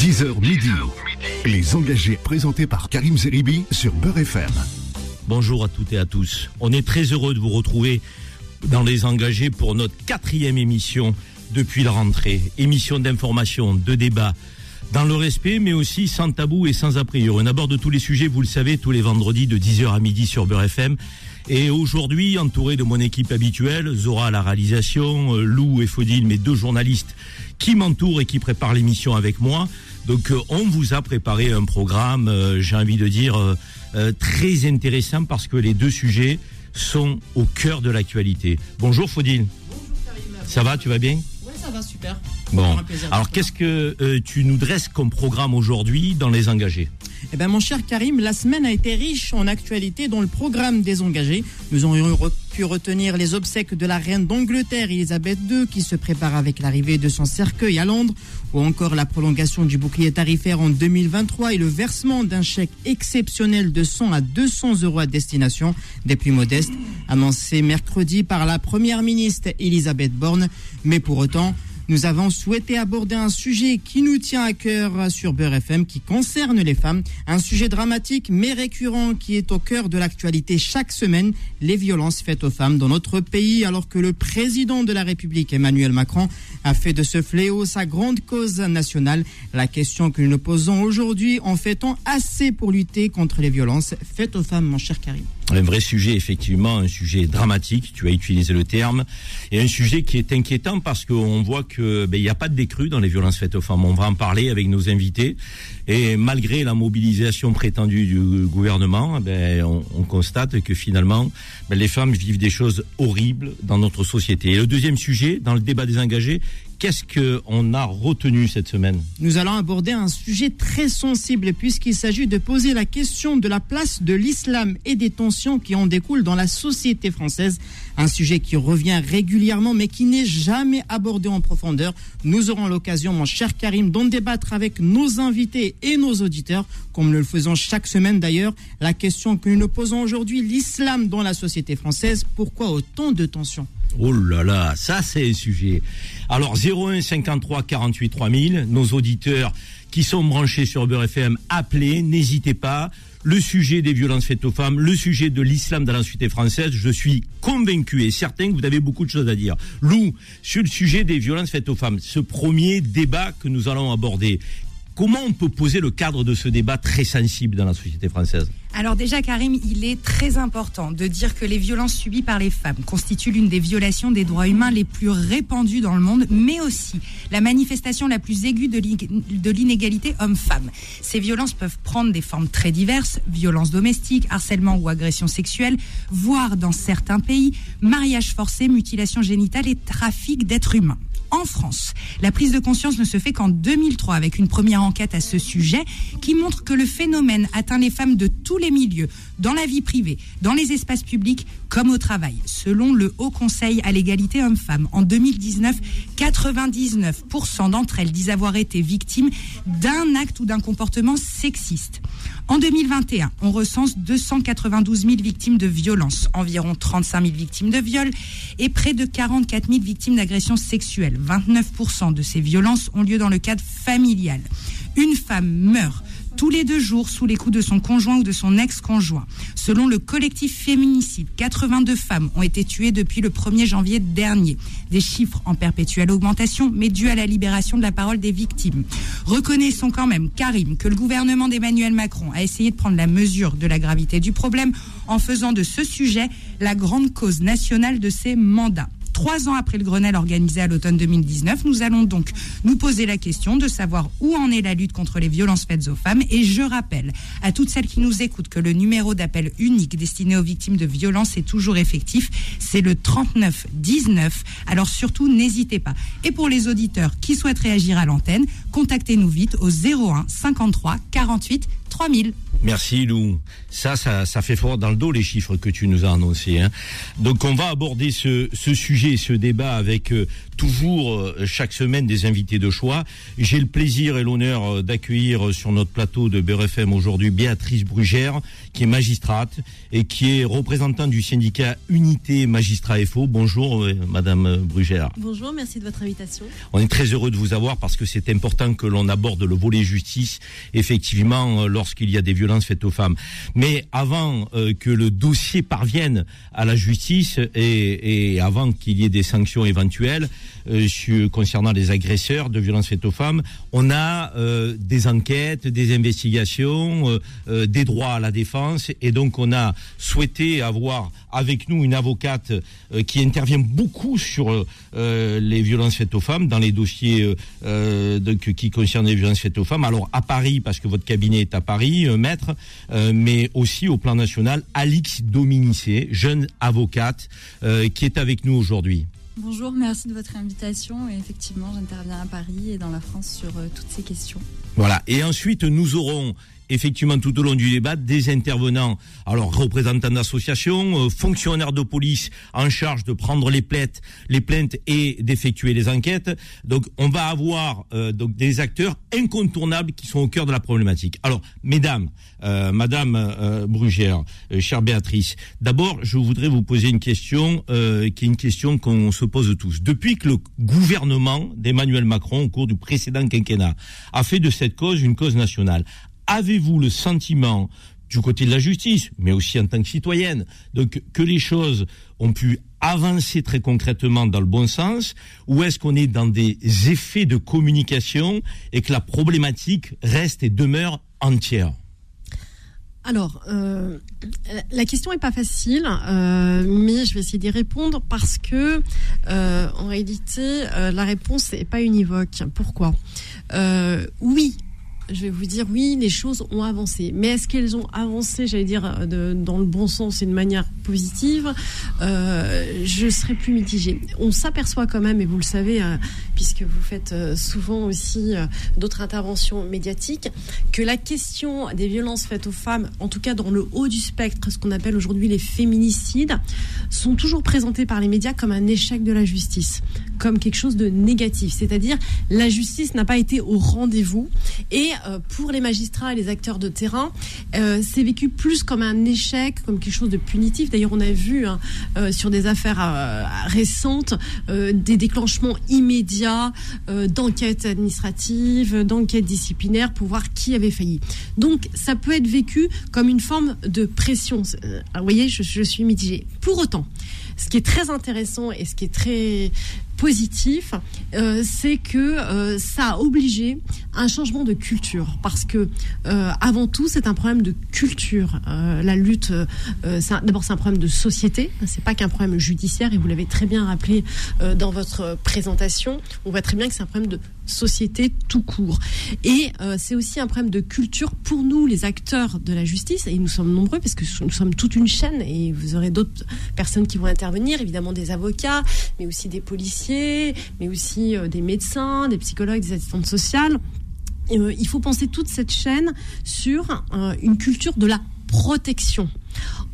10h midi. Les engagés présentés par Karim Zeribi sur Beurre FM. Bonjour à toutes et à tous. On est très heureux de vous retrouver dans Les Engagés pour notre quatrième émission depuis la rentrée. Émission d'information, de débat, dans le respect, mais aussi sans tabou et sans a priori. On aborde tous les sujets, vous le savez, tous les vendredis de 10h à midi sur Beurre FM. Et aujourd'hui, entouré de mon équipe habituelle, Zora à la réalisation, euh, Lou et Faudine, mes deux journalistes qui m'entourent et qui préparent l'émission avec moi. Donc euh, on vous a préparé un programme, euh, j'ai envie de dire, euh, très intéressant parce que les deux sujets sont au cœur de l'actualité. Bonjour Faudine. Ça va, tu vas bien? Oui, ça va, super. Bon. Alors qu'est-ce que euh, tu nous dresses comme programme aujourd'hui dans les engagés? Eh ben, mon cher Karim, la semaine a été riche en actualité dans le programme des engagés. Nous aurions pu retenir les obsèques de la reine d'Angleterre, Elisabeth II, qui se prépare avec l'arrivée de son cercueil à Londres, ou encore la prolongation du bouclier tarifaire en 2023 et le versement d'un chèque exceptionnel de 100 à 200 euros à destination des plus modestes, annoncé mercredi par la première ministre Elisabeth Borne. Mais pour autant, nous avons souhaité aborder un sujet qui nous tient à cœur sur Beurre FM, qui concerne les femmes. Un sujet dramatique mais récurrent qui est au cœur de l'actualité chaque semaine, les violences faites aux femmes dans notre pays, alors que le président de la République, Emmanuel Macron, a fait de ce fléau sa grande cause nationale. La question que nous nous posons aujourd'hui, en fait-on assez pour lutter contre les violences faites aux femmes, mon cher Karim? Un vrai sujet, effectivement, un sujet dramatique, tu as utilisé le terme, et un sujet qui est inquiétant parce qu'on voit que ben, il n'y a pas de décrue dans les violences faites aux femmes. On va en parler avec nos invités, et malgré la mobilisation prétendue du gouvernement, ben, on, on constate que finalement, ben, les femmes vivent des choses horribles dans notre société. Et le deuxième sujet, dans le débat des engagés, qu'est-ce qu'on a retenu cette semaine Nous allons aborder un sujet très sensible puisqu'il s'agit de poser la question de la place de l'islam et des tensions qui en découlent dans la société française. Un sujet qui revient régulièrement mais qui n'est jamais abordé en profondeur. Nous aurons l'occasion, mon cher Karim, d'en débattre avec nos invités et nos auditeurs, comme nous le faisons chaque semaine d'ailleurs. La question que nous nous posons aujourd'hui, l'islam dans la société française, pourquoi autant de tensions? Oh là là, ça c'est un sujet. Alors 01 53 48 3000, nos auditeurs qui sont branchés sur Beurre FM, appelez, n'hésitez pas. Le sujet des violences faites aux femmes, le sujet de l'islam dans la société française, je suis convaincu et certain que vous avez beaucoup de choses à dire. Lou, sur le sujet des violences faites aux femmes, ce premier débat que nous allons aborder, comment on peut poser le cadre de ce débat très sensible dans la société française Alors déjà, Karim, il est très important de dire que les violences subies par les femmes constituent l'une des violations des droits humains les plus répandues dans le monde, mais aussi la manifestation la plus aiguë de l'inégalité homme-femme. Ces violences peuvent prendre des formes très diverses, violences domestiques, harcèlement ou agression sexuelle, voire dans certains pays, mariage forcé, mutilation génitale et trafic d'êtres humains. En France, la prise de conscience ne se fait qu'en 2003 avec une première enquête à ce sujet qui montre que le phénomène atteint les femmes de tous les milieux, dans la vie privée, dans les espaces publics comme au travail. Selon le Haut Conseil à l'égalité hommes-femmes, en 2019, 99% d'entre elles disent avoir été victimes d'un acte ou d'un comportement sexiste. En 2021, on recense 292 000 victimes de violences, environ 35 000 victimes de viol et près de 44 000 victimes d'agressions sexuelles. 29% de ces violences ont lieu dans le cadre familial. Une femme meurt tous les deux jours sous les coups de son conjoint ou de son ex-conjoint. Selon le collectif Féminicide, 82 femmes ont été tuées depuis le 1er janvier dernier. Des chiffres en perpétuelle augmentation, mais dus à la libération de la parole des victimes. Reconnaissons quand même, Karim, que le gouvernement d'Emmanuel Macron a essayé de prendre la mesure de la gravité du problème en faisant de ce sujet la grande cause nationale de ses mandats. Trois ans après le Grenelle organisé à l'automne 2019, nous allons donc nous poser la question de savoir où en est la lutte contre les violences faites aux femmes. Et je rappelle à toutes celles qui nous écoutent que le numéro d'appel unique destiné aux victimes de violences est toujours effectif. C'est le 39 19. Alors surtout, n'hésitez pas. Et pour les auditeurs qui souhaitent réagir à l'antenne, contactez-nous vite au 01 53 48 3000. Merci Lou. Ça, ça, ça fait fort dans le dos les chiffres que tu nous as annoncés. Hein. Donc on va aborder ce, ce sujet, ce débat avec euh, toujours euh, chaque semaine des invités de choix. J'ai le plaisir et l'honneur euh, d'accueillir sur notre plateau de BRFM aujourd'hui Béatrice Brugère, qui est magistrate et qui est représentante du syndicat Unité Magistrat FO. Bonjour Madame Brugère. Bonjour, merci de votre invitation. On est très heureux de vous avoir parce que c'est important que l'on aborde le volet justice, effectivement, lorsqu'il y a des violences faites aux femmes. Mais avant euh, que le dossier parvienne à la justice et, et avant qu'il y ait des sanctions éventuelles euh, concernant les agresseurs de violences faites aux femmes, on a euh, des enquêtes, des investigations, des droits à la défense et donc on a souhaité avoir avec nous une avocate qui intervient beaucoup sur les violences faites aux femmes dans les dossiers qui concernent les violences faites aux femmes. Alors à Paris parce que votre cabinet est à Paris, maître euh, mais aussi au plan national, Alix Dominicé, jeune avocate, euh, qui est avec nous aujourd'hui. Bonjour, merci de votre invitation. Et effectivement, j'interviens à Paris et dans la France sur euh, toutes ces questions. Voilà. Et ensuite, nous aurons effectivement tout au long du débat des intervenants, alors représentants d'associations, euh, fonctionnaires de police en charge de prendre les plaintes, les plaintes et d'effectuer les enquêtes. Donc on va avoir euh, donc des acteurs incontournables qui sont au cœur de la problématique. Alors mesdames, euh, Madame Brugère, chère Béatrice, d'abord je voudrais vous poser une question qui est une question qu'on se pose tous. Depuis que le gouvernement d'Emmanuel Macron au cours du précédent quinquennat a fait de cette cause une cause nationale, Avez-vous le sentiment du côté de la justice, mais aussi en tant que citoyenne, donc que les choses ont pu avancer très concrètement dans le bon sens, ou est-ce qu'on est dans des effets de communication et que la problématique reste et demeure entière? Alors, euh, la question est pas facile, euh, mais je vais essayer d'y répondre parce que, euh, en réalité, la réponse n'est pas univoque. Pourquoi? Oui, je vais vous dire oui, les choses ont avancé. Mais est-ce qu'elles ont avancé, j'allais dire, dans le bon sens et de manière positive euh, Je serais plus mitigée. On s'aperçoit quand même, et vous le savez, euh, puisque vous faites euh, souvent aussi d'autres interventions médiatiques, que la question des violences faites aux femmes, en tout cas dans le haut du spectre, ce qu'on appelle aujourd'hui les féminicides, sont toujours présentés par les médias comme un échec de la justice, comme quelque chose de négatif. C'est-à-dire, la justice n'a pas été au rendez-vous et euh, pour les magistrats et les acteurs de terrain, euh, c'est vécu plus comme un échec, comme quelque chose de punitif. D'ailleurs, on a vu hein, euh, sur des affaires récentes des déclenchements immédiats d'enquêtes administratives, d'enquêtes disciplinaires pour voir qui avait failli. Donc, ça peut être vécu comme une forme de pression. vous voyez, je, je suis mitigée. Pour autant, ce qui est très intéressant et ce qui est très positif, euh, c'est que euh, ça a obligé un changement de culture. Parce que, euh, avant tout, c'est un problème de culture. la lutte, d'abord, c'est un problème de société. C'est pas qu'un problème judiciaire. Et vous l'avez très bien rappelé dans votre présentation. On voit très bien que c'est un problème de société tout court. Et c'est aussi un problème de culture pour nous, les acteurs de la justice. Et nous sommes nombreux parce que nous sommes toute une chaîne. Et vous aurez d'autres personnes qui vont intervenir, évidemment des avocats, mais aussi des policiers mais aussi euh, des médecins, des psychologues, des assistantes sociales. Euh, il faut penser toute cette chaîne sur euh, une culture de la protection.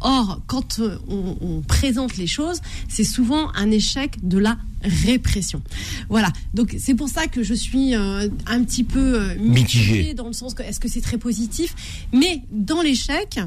Or, quand on, présente les choses, c'est souvent un échec de la répression. Voilà. Donc c'est pour ça que je suis un petit peu mitigée dans le sens que est-ce que c'est très positif, mais dans l'échec,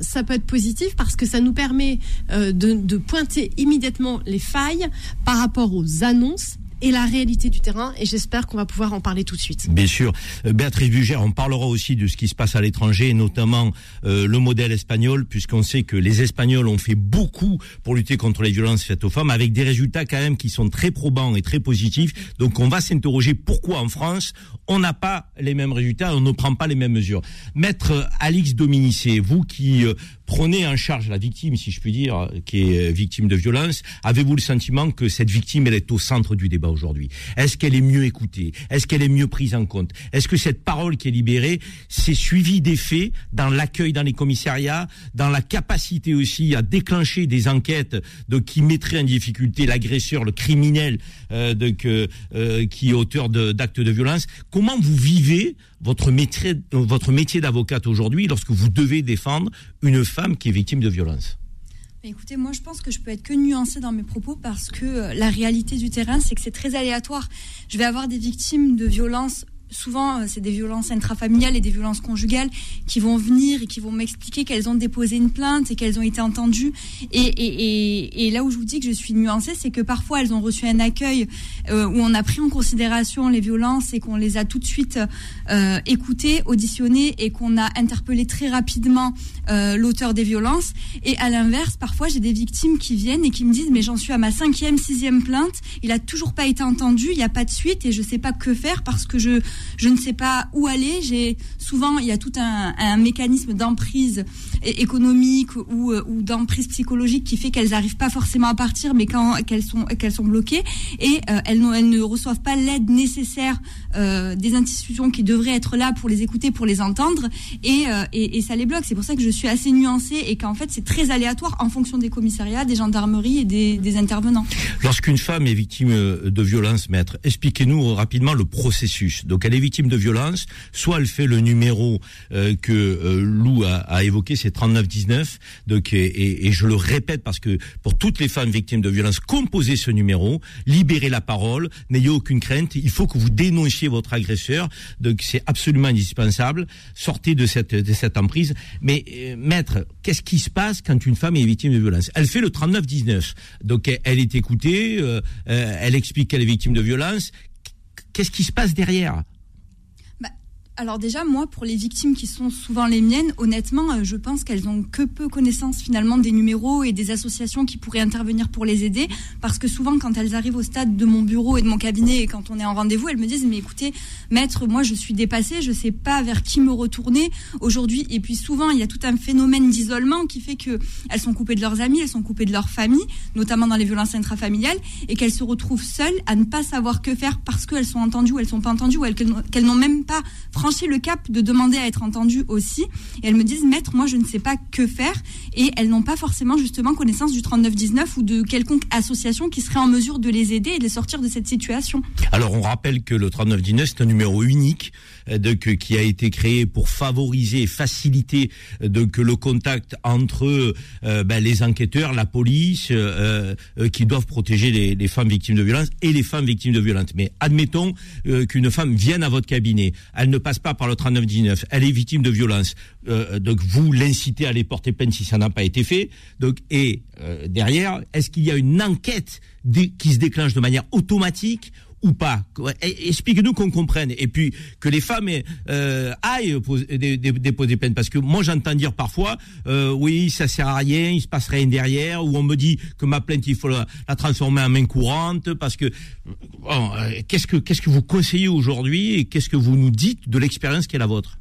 ça peut être positif parce que ça nous permet euh, de, pointer immédiatement les failles par rapport aux annonces et la réalité du terrain. Et j'espère qu'on va pouvoir en parler tout de suite. Bien sûr. Euh, Béatrice Bugère, on parlera aussi de ce qui se passe à l'étranger, notamment euh, le modèle espagnol, puisqu'on sait que les Espagnols ont fait beaucoup pour lutter contre les violences faites aux femmes, avec des résultats quand même qui sont très probants et très positifs. Donc on va s'interroger pourquoi en France on n'a pas les mêmes résultats, on ne prend pas les mêmes mesures. Maître Alix Dominicé, vous qui euh, prenez en charge la victime, si je puis dire, qui est victime de violence, avez-vous le sentiment que cette victime elle est au centre du débat aujourd'hui? Est-ce qu'elle est mieux écoutée? Est-ce qu'elle est mieux prise en compte? Est-ce que cette parole qui est libérée, c'est suivi des faits dans l'accueil dans les commissariats, dans la capacité aussi à déclencher des enquêtes de, qui mettraient en difficulté l'agresseur, le criminel euh, euh, qui est auteur d'actes de, violence? Comment vous vivez votre métier, d'avocate aujourd'hui lorsque vous devez défendre une femme qui est victime de violence Écoutez, moi je pense que je peux être que nuancée dans mes propos parce que euh, la réalité du terrain, c'est que c'est très aléatoire. Je vais avoir des victimes de violences souvent, euh, c'est des violences intrafamiliales et des violences conjugales qui vont venir et qui vont m'expliquer qu'elles ont déposé une plainte et qu'elles ont été entendues. Et, là où je vous dis que je suis nuancée, c'est que parfois elles ont reçu un accueil euh, où on a pris en considération les violences et qu'on les a tout de suite euh, écoutées, auditionnées et qu'on a interpellé très rapidement l'auteur des violences. Et à l'inverse, parfois j'ai des victimes qui viennent et qui me disent mais j'en suis à ma cinquième, sixième plainte, il a toujours pas été entendu, il n'y a pas de suite et je sais pas que faire parce que je je ne sais pas où aller. J'ai souvent il y a tout un, un mécanisme d'emprise économique ou, euh, ou d'emprise psychologique qui fait qu'elles n'arrivent pas forcément à partir, mais quand qu'elles sont qu'elles sont bloquées et euh, elles, ne reçoivent pas l'aide nécessaire euh, des institutions qui devraient être là pour les écouter, pour les entendre, et, euh, et, et ça les bloque. C'est pour ça que je suis assez nuancée et qu'en fait c'est très aléatoire en fonction des commissariats, des gendarmeries et des, des intervenants. Lorsqu'une femme est victime de violence, maître, expliquez-nous rapidement le processus. Donc elle est victime de violence, soit elle fait le numéro euh, que euh, Lou a, a évoqué, c'est 3919. Donc et, je le répète parce que pour toutes les femmes victimes de violence, composez ce numéro, libérez la parole, n'ayez aucune crainte. Il faut que vous dénonciez votre agresseur. Donc c'est absolument indispensable. Sortez de cette emprise. Mais euh, maître, qu'est-ce qui se passe quand une femme est victime de violence Elle fait le 3919. Donc elle est écoutée, elle explique qu'elle est victime de violence. Qu'est-ce qui se passe derrière? Alors déjà, moi, pour les victimes qui sont souvent les miennes, honnêtement, euh, je pense qu'elles ont que peu connaissance finalement des numéros et des associations qui pourraient intervenir pour les aider, parce que souvent, quand elles arrivent au stade de mon bureau et de mon cabinet et quand on est en rendez-vous, elles me disent mais écoutez, maître, moi je suis dépassée, je sais pas vers qui me retourner aujourd'hui. Et puis souvent, il y a tout un phénomène d'isolement qui fait que elles sont coupées de leurs amis, elles sont coupées de leur famille, notamment dans les violences intrafamiliales, et qu'elles se retrouvent seules à ne pas savoir que faire parce qu'elles sont entendues ou elles sont pas entendues ou qu'elles n'ont même pas franchi le cap de demander à être entendues aussi. Et elles me disent, maître, moi je ne sais pas que faire. Et elles n'ont pas forcément justement connaissance du 3919 ou de quelconque association qui serait en mesure de les aider et de les sortir de cette situation. Alors on rappelle que le 3919 c'est un numéro unique euh, que, qui a été créé pour favoriser faciliter euh, que le contact entre euh, ben, les enquêteurs, la police, qui doivent protéger les, les, femmes victimes de violence et les femmes victimes de violence. Mais admettons qu'une femme vienne à votre cabinet, elle ne passe pas par le 3919, elle est victime de violence. donc vous l'incitez à aller porter plainte si ça n'a pas été fait. Donc et derrière, est-ce qu'il y a une enquête qui se déclenche de manière automatique ou pas Explique-nous qu'on comprenne. Et puis que les femmes euh, aillent déposer plainte. Parce que moi j'entends dire parfois, euh, oui, ça sert à rien, il se passe rien derrière, ou on me dit que ma plainte il faut la, transformer en main courante. Parce que euh, qu'est-ce que qu'est-ce que vous conseillez aujourd'hui et qu'est-ce que vous nous dites de l'expérience qui est la vôtre?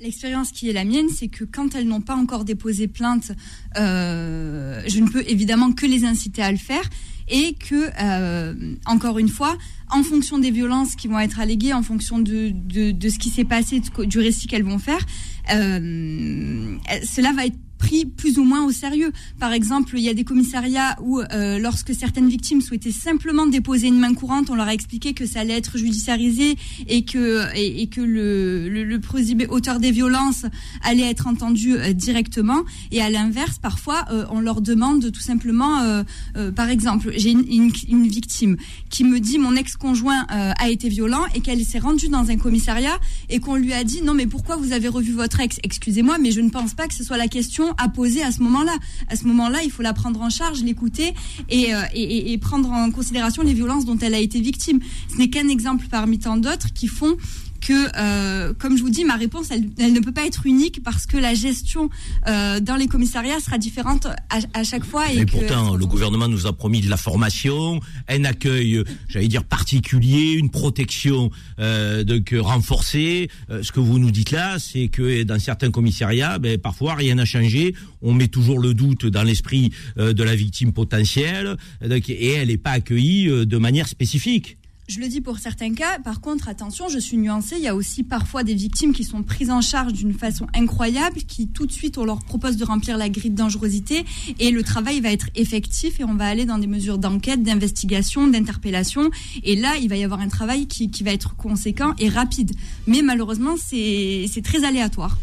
L'expérience qui est la mienne, c'est que quand elles n'ont pas encore déposé plainte, je ne peux évidemment que les inciter à le faire et que, euh, encore une fois, en fonction des violences qui vont être alléguées, en fonction de, de, ce qui s'est passé, du récit qu'elles vont faire, euh, cela va être pris plus ou moins au sérieux. Par exemple, il y a des commissariats où, euh, lorsque certaines victimes souhaitaient simplement déposer une main courante, on leur a expliqué que ça allait être judiciarisé et que et, que le, le, le auteur des violences allait être entendu euh, directement. Et à l'inverse, parfois, euh, on leur demande tout simplement, euh, par exemple, j'ai une, une, une, victime qui me dit mon ex-conjoint a été violent et qu'elle s'est rendue dans un commissariat et qu'on lui a dit non mais pourquoi vous avez revu votre ex? Excusez-moi, mais je ne pense pas que ce soit la question à poser à ce moment-là. À ce moment-là, il faut la prendre en charge, l'écouter euh, et, et, prendre en considération les violences dont elle a été victime. Ce n'est qu'un exemple parmi tant d'autres qui font que, euh, comme je vous dis, ma réponse, elle, ne peut pas être unique parce que la gestion euh, dans les commissariats sera différente à, chaque fois. Et, pourtant, le gouvernement nous a promis de la formation, un accueil, j'allais dire particulier, une protection euh, donc renforcée. Euh, ce que vous nous dites là, c'est que dans certains commissariats, ben, parfois rien n'a changé. On met toujours le doute dans l'esprit euh, de la victime potentielle et elle n'est pas accueillie de manière spécifique. Je le dis pour certains cas. Par contre, attention, je suis nuancée. Il y a aussi parfois des victimes qui sont prises en charge d'une façon incroyable, qui tout de suite on leur propose de remplir la grille de dangerosité et le travail va être effectif et on va aller dans des mesures d'enquête, d'investigation, d'interpellation. Et là, il va y avoir un travail qui, qui va être conséquent et rapide. Mais malheureusement, c'est très aléatoire.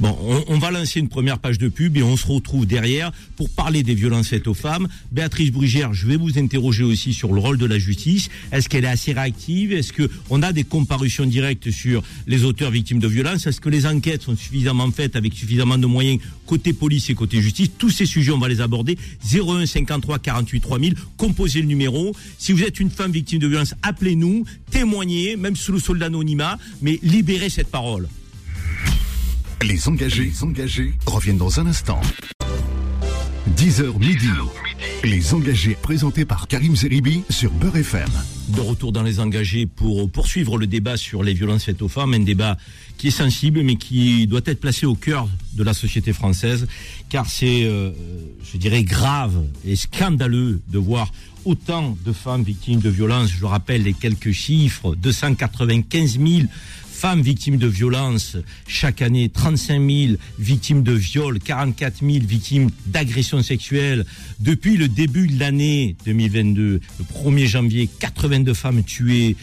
Bon, on, on, va lancer une première page de pub et on se retrouve derrière pour parler des violences faites aux femmes. Béatrice Brugère, je vais vous interroger aussi sur le rôle de la justice. Est-ce qu'elle est assez réactive Est-ce qu'on a des comparutions directes sur les auteurs victimes de violences? Est-ce que les enquêtes sont suffisamment faites avec suffisamment de moyens côté police et côté justice? Tous ces sujets, on va les aborder. 01 53 48 3000, composez le numéro. Si vous êtes une femme victime de violence, appelez-nous, témoignez, même sous le sol d'anonymat, mais libérez cette parole. Les engagés, les engagés reviennent dans un instant. 10h midi. Les engagés présentés par Karim Zeribi sur Beurre FM. De retour dans les engagés pour poursuivre le débat sur les violences faites aux femmes, un débat qui est sensible mais qui doit être placé au cœur de la société française car c'est, euh, je dirais, grave et scandaleux de voir autant de femmes victimes de violences. Je rappelle les quelques chiffres, 295 000 femmes victimes de violences chaque année, 35 000 victimes de viols, 44 000 victimes d'agressions sexuelles. Depuis le début de l'année 2022, le 1er janvier, 82 femmes tuées.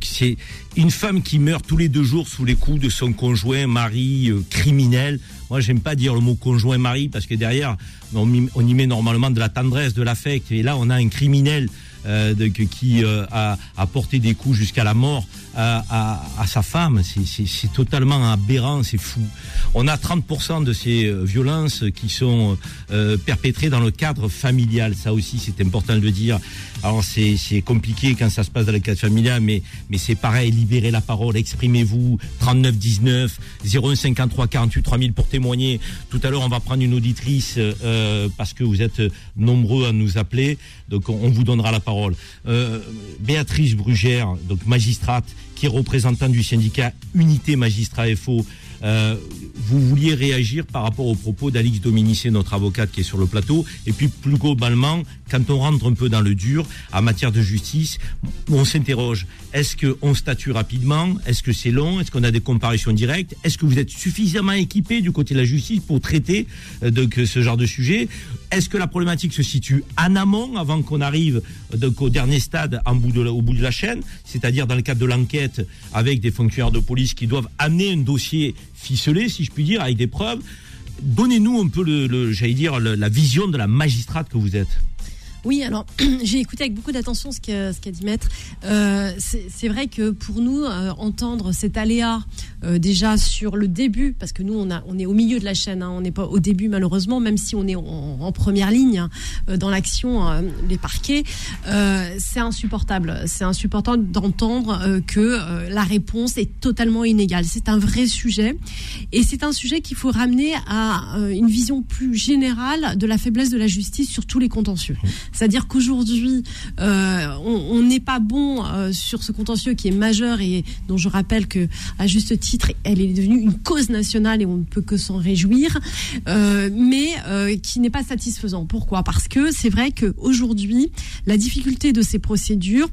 C'est une femme qui meurt tous les deux jours sous les coups de son conjoint, mari, euh, criminel. Moi, j'aime pas dire le mot conjoint mari parce que derrière, on, y met normalement de la tendresse, de l'affect. Et là, on a un criminel euh, qui euh, a, porté des coups jusqu'à la mort à, à, à sa femme. C'est totalement aberrant, c'est fou. On a 30% de ces euh, violences qui sont euh, perpétrées dans le cadre familial. Ça aussi, c'est important de le dire. Alors c'est compliqué quand ça se passe dans le cadre familial, mais, mais c'est pareil, libérez la parole, exprimez-vous, 39 19, 01 53 48 3000 pour témoigner. Tout à l'heure, on va prendre une auditrice euh, parce que vous êtes nombreux à nous appeler, donc on, vous donnera la parole. Euh, Béatrice Brugère, donc magistrate, qui est représentant du syndicat Unité Magistrat FO. Euh, vous vouliez réagir par rapport aux propos d'Alix Dominici, notre avocate qui est sur le plateau, et puis plus globalement, quand on rentre un peu dans le dur en matière de justice, on s'interroge. Est-ce qu'on statue rapidement? Est-ce que c'est long? Est-ce qu'on a des comparaisons directes? Est-ce que vous êtes suffisamment équipé du côté de la justice pour traiter euh, ce genre de sujet? Est-ce que la problématique se situe en amont avant qu'on arrive donc, au dernier stade au bout de la chaîne, c'est-à-dire dans le cadre de l'enquête avec des fonctionnaires de police qui doivent amener un dossier ficelé, si je puis dire, avec des preuves Donnez-nous un peu, j'allais dire, la vision de la magistrate que vous êtes. Oui, alors j'ai écouté avec beaucoup d'attention ce qu'a dit Maître. Euh, c'est vrai que pour nous, euh, entendre cet aléa euh, déjà sur le début, parce que nous, on est au milieu de la chaîne, hein, on n'est pas au début malheureusement, même si on est en, première ligne hein, dans l'action des parquets, c'est insupportable. C'est insupportable d'entendre que la réponse est totalement inégale. C'est un vrai sujet, et c'est un sujet qu'il faut ramener à une vision plus générale de la faiblesse de la justice sur tous les contentieux. C'est-à-dire qu'aujourd'hui, euh, on n'est pas bon euh, sur ce contentieux qui est majeur et dont je rappelle que, à juste titre, elle est devenue une cause nationale et on ne peut que s'en réjouir, euh, mais qui n'est pas satisfaisant. Pourquoi? Parce que c'est vrai qu'aujourd'hui, la difficulté de ces procédures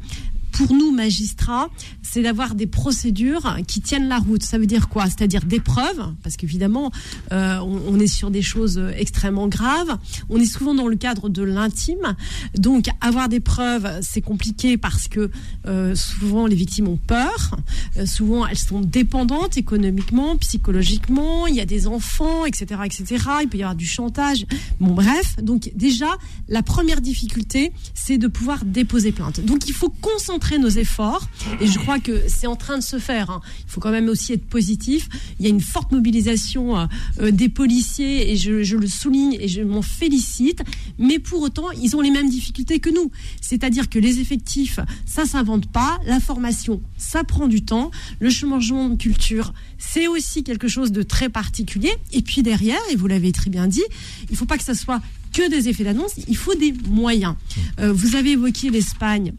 pour nous, magistrats, c'est d'avoir des procédures qui tiennent la route. Ça veut dire quoi? C'est-à-dire des preuves, parce qu'évidemment, euh, on, est sur des choses extrêmement graves. On est souvent dans le cadre de l'intime. Donc, avoir des preuves, c'est compliqué parce que euh, souvent, les victimes ont peur. Euh, souvent, elles sont dépendantes économiquement, psychologiquement. Il y a des enfants, etc., etc. Il peut y avoir du chantage. Bon, bref. Donc, déjà, la première difficulté, c'est de pouvoir déposer plainte. Donc, il faut concentrer nos efforts et je crois que c'est en train de se faire. Hein. Il faut quand même aussi être positif. Il y a une forte mobilisation euh, euh, des policiers et je, le souligne et je m'en félicite. Mais pour autant, ils ont les mêmes difficultés que nous. C'est-à-dire que les effectifs, ça s'invente pas. La formation, ça prend du temps. Le changement de culture, c'est aussi quelque chose de très particulier. Et puis derrière, et vous l'avez très bien dit, il ne faut pas que ça soit que des effets d'annonce, il faut des moyens. Euh, vous avez évoqué l'Espagne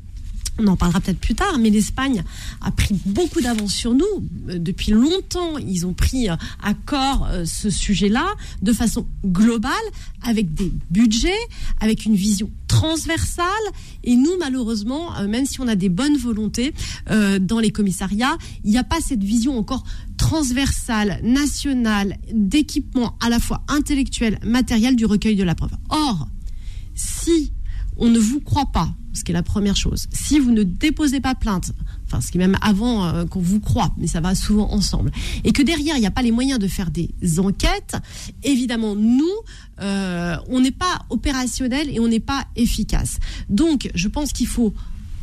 on en parlera peut-être plus tard, mais l'Espagne a pris beaucoup d'avance sur nous. Euh, Depuis longtemps, ils ont pris euh, à corps euh, ce sujet-là de façon globale, avec des budgets, avec une vision transversale. Et nous, malheureusement, même si on a des bonnes volontés dans les commissariats, il n'y a pas cette vision encore transversale, nationale, d'équipement à la fois intellectuel, matériel du recueil de la preuve. Or, si on ne vous croit pas, ce qui est la première chose, si vous ne déposez pas plainte, enfin ce qui est même avant euh, qu'on vous croit, mais ça va souvent ensemble, et que derrière il n'y a pas les moyens de faire des enquêtes, évidemment nous, euh, on n'est pas opérationnel et on n'est pas efficace. Donc je pense qu'il faut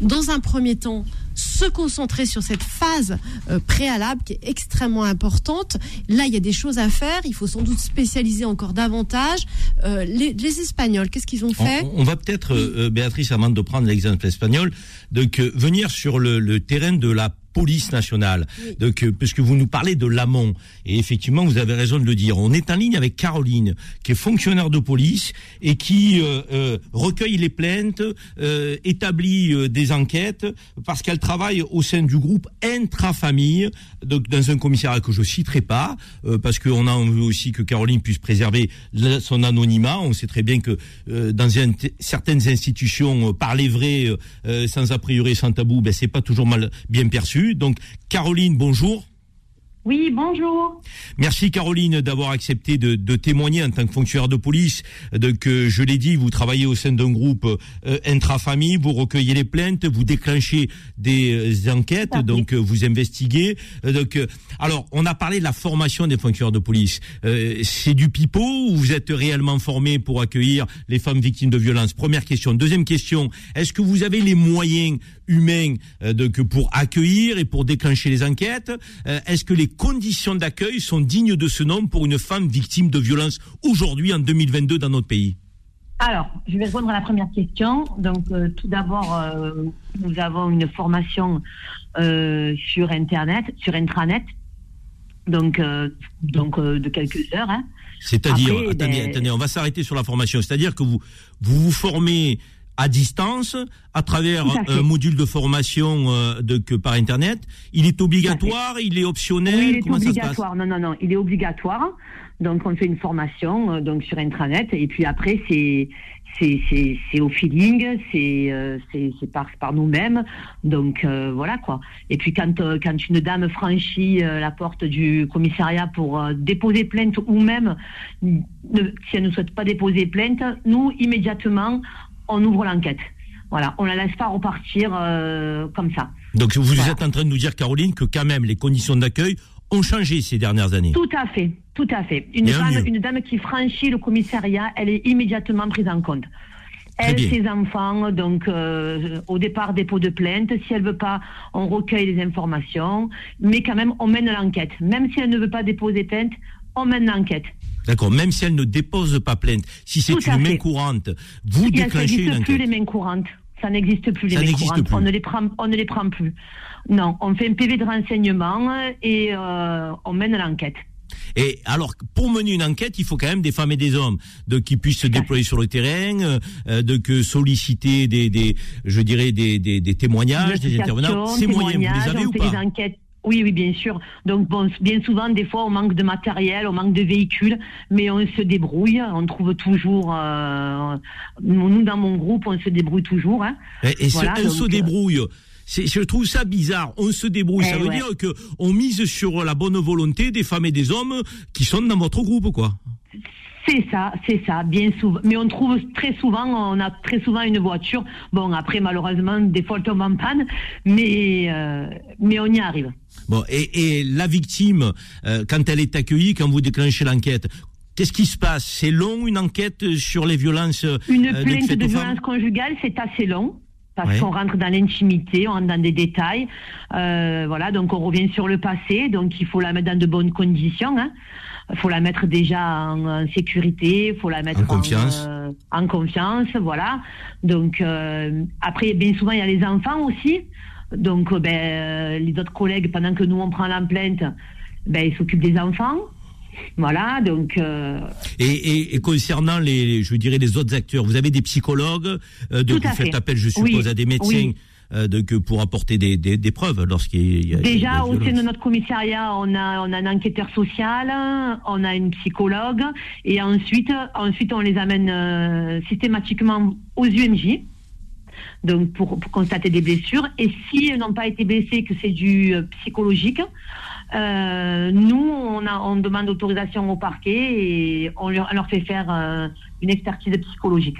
dans un premier temps, se concentrer sur cette phase euh, préalable qui est extrêmement importante. Là, il y a des choses à faire. Il faut sans doute spécialiser encore davantage. Euh, les, les Espagnols, qu'est-ce qu'ils ont fait On, on va peut-être, euh, Béatrice, avant de prendre l'exemple espagnol, donc venir sur le, le terrain de la police nationale, donc euh, puisque vous nous parlez de l'amont et effectivement vous avez raison de le dire. On est en ligne avec Caroline, qui est fonctionnaire de police et qui euh, euh, recueille les plaintes, euh, établit euh, des enquêtes parce qu'elle travaille au sein du groupe intra-famille, donc dans un commissariat que je citerai pas euh, parce qu'on a envie aussi que Caroline puisse préserver son anonymat. On sait très bien que euh, dans un- certaines institutions parler vrai sans a priori sans tabou, ben c'est pas toujours mal bien perçu. Donc Caroline, bonjour. Oui, bonjour. Merci Caroline d'avoir accepté de, de témoigner en tant que fonctionnaire de police. Donc euh, je l'ai dit, vous travaillez au sein d'un groupe euh, intra-famille, vous recueillez les plaintes, vous déclenchez des euh, enquêtes, donc euh, vous investiguez. Euh, donc euh, alors on a parlé de la formation des fonctionnaires de police. Euh, c'est du pipeau ou vous êtes réellement formé pour accueillir les femmes victimes de violences? Première question. Deuxième question, est-ce que vous avez les moyens humains euh, donc pour accueillir et pour déclencher les enquêtes? Euh, Est-ce que les conditions d'accueil sont dignes de ce nom pour une femme victime de violence aujourd'hui en 2022 dans notre pays Alors, je vais répondre à la première question. Donc, euh, tout d'abord, euh, nous avons une formation euh, sur Internet, sur intranet, donc, donc de quelques heures. Hein. C'est-à-dire, attendez, ben- attendez, on va s'arrêter sur la formation. C'est-à-dire que vous vous, vous formez à distance à travers à un module de formation euh, de, que par Internet. Il est obligatoire, il est optionnel. Oui, il est comment obligatoire. Non, non, non, il est obligatoire. Donc, on fait une formation euh, donc sur intranet, et puis après, c'est c'est au feeling, c'est euh, c'est par par nous-mêmes. Donc euh, voilà quoi. Et puis quand euh, quand une dame franchit euh, la porte du commissariat pour euh, déposer plainte ou même ne- si elle ne souhaite pas déposer plainte, nous immédiatement on ouvre l'enquête. Voilà, on la laisse pas repartir euh, comme ça. Donc vous Voilà. êtes en train de nous dire, Caroline, que quand même les conditions d'accueil ont changé ces dernières années. Tout à fait, tout à fait. Une, femme, dame qui franchit le commissariat, elle est immédiatement prise en compte. Elle, ses enfants, donc euh, au départ dépôt de plainte. Si elle veut pas, on recueille les informations, mais quand même on mène l'enquête. Même si elle ne veut pas déposer plainte, on mène l'enquête. D'accord, même si elle ne dépose pas plainte, si c'est une main fait. courante, vous Il déclenchez une n'existe plus enquête. les mains courantes. Ça n'existe plus les Ça mains courantes. plus. On ne les prend, on ne les prend plus. Non, on fait un PV de renseignement et euh, on mène l'enquête. Et alors, pour mener une enquête, il faut quand même des femmes et des hommes de, qui puissent se déployer sur le terrain, euh, de que solliciter des, des, je dirais des, des, des témoignages, des intervenants. Ces moyens, vous les avez ou pas des enquêtes. Oui, oui, bien sûr. Donc, bon, bien souvent, des fois, on manque de matériel, on manque de véhicules, mais on se débrouille. On trouve toujours. euh, nous, dans mon groupe, on se débrouille toujours. Hein. Et, et ce- on se donc, débrouille. Je trouve ça bizarre. On se débrouille. Eh ça veut ouais. dire que on mise sur la bonne volonté des femmes et des hommes qui sont dans votre groupe, quoi. C'est ça, c'est ça, bien souvent. Mais on trouve très souvent, on a très souvent une voiture. Bon, après, malheureusement, des fois, elle tombe en panne, mais, euh, mais on y arrive. Bon, et, et la victime, euh, quand elle est accueillie, quand vous déclenchez l'enquête, qu'est-ce qui se passe? C'est long une enquête sur les violences Une euh, donc plainte de violence conjugale, c'est assez long. Parce Ouais. qu'on rentre dans l'intimité, on rentre dans des détails. Euh, voilà, donc on revient sur le passé. Donc il faut la mettre dans de bonnes conditions. Hein. Il faut la mettre déjà en, en sécurité, il faut la mettre En confiance. euh, en confiance, voilà. Donc après, bien souvent, il y a les enfants aussi. Donc euh, ben, euh, les autres collègues, pendant que nous on prend la plainte, ben, ils s'occupent des enfants. Voilà, donc euh, Et, et, et concernant les, je dirais les autres acteurs, vous avez des psychologues, euh, vous faites fait. appel, je suppose, Oui, à des médecins oui. euh, de, que pour apporter des, des, des preuves lorsqu'il y a Déjà, au sein de notre commissariat, on a, on a un enquêteur social, on a une psychologue, et ensuite, ensuite on les amène systématiquement aux UMJ. Donc pour, constater des blessures. Et si elles n'ont pas été blessées, que c'est du euh, psychologique, euh, nous, on, demande autorisation au parquet et on leur, on leur fait faire euh, une expertise psychologique.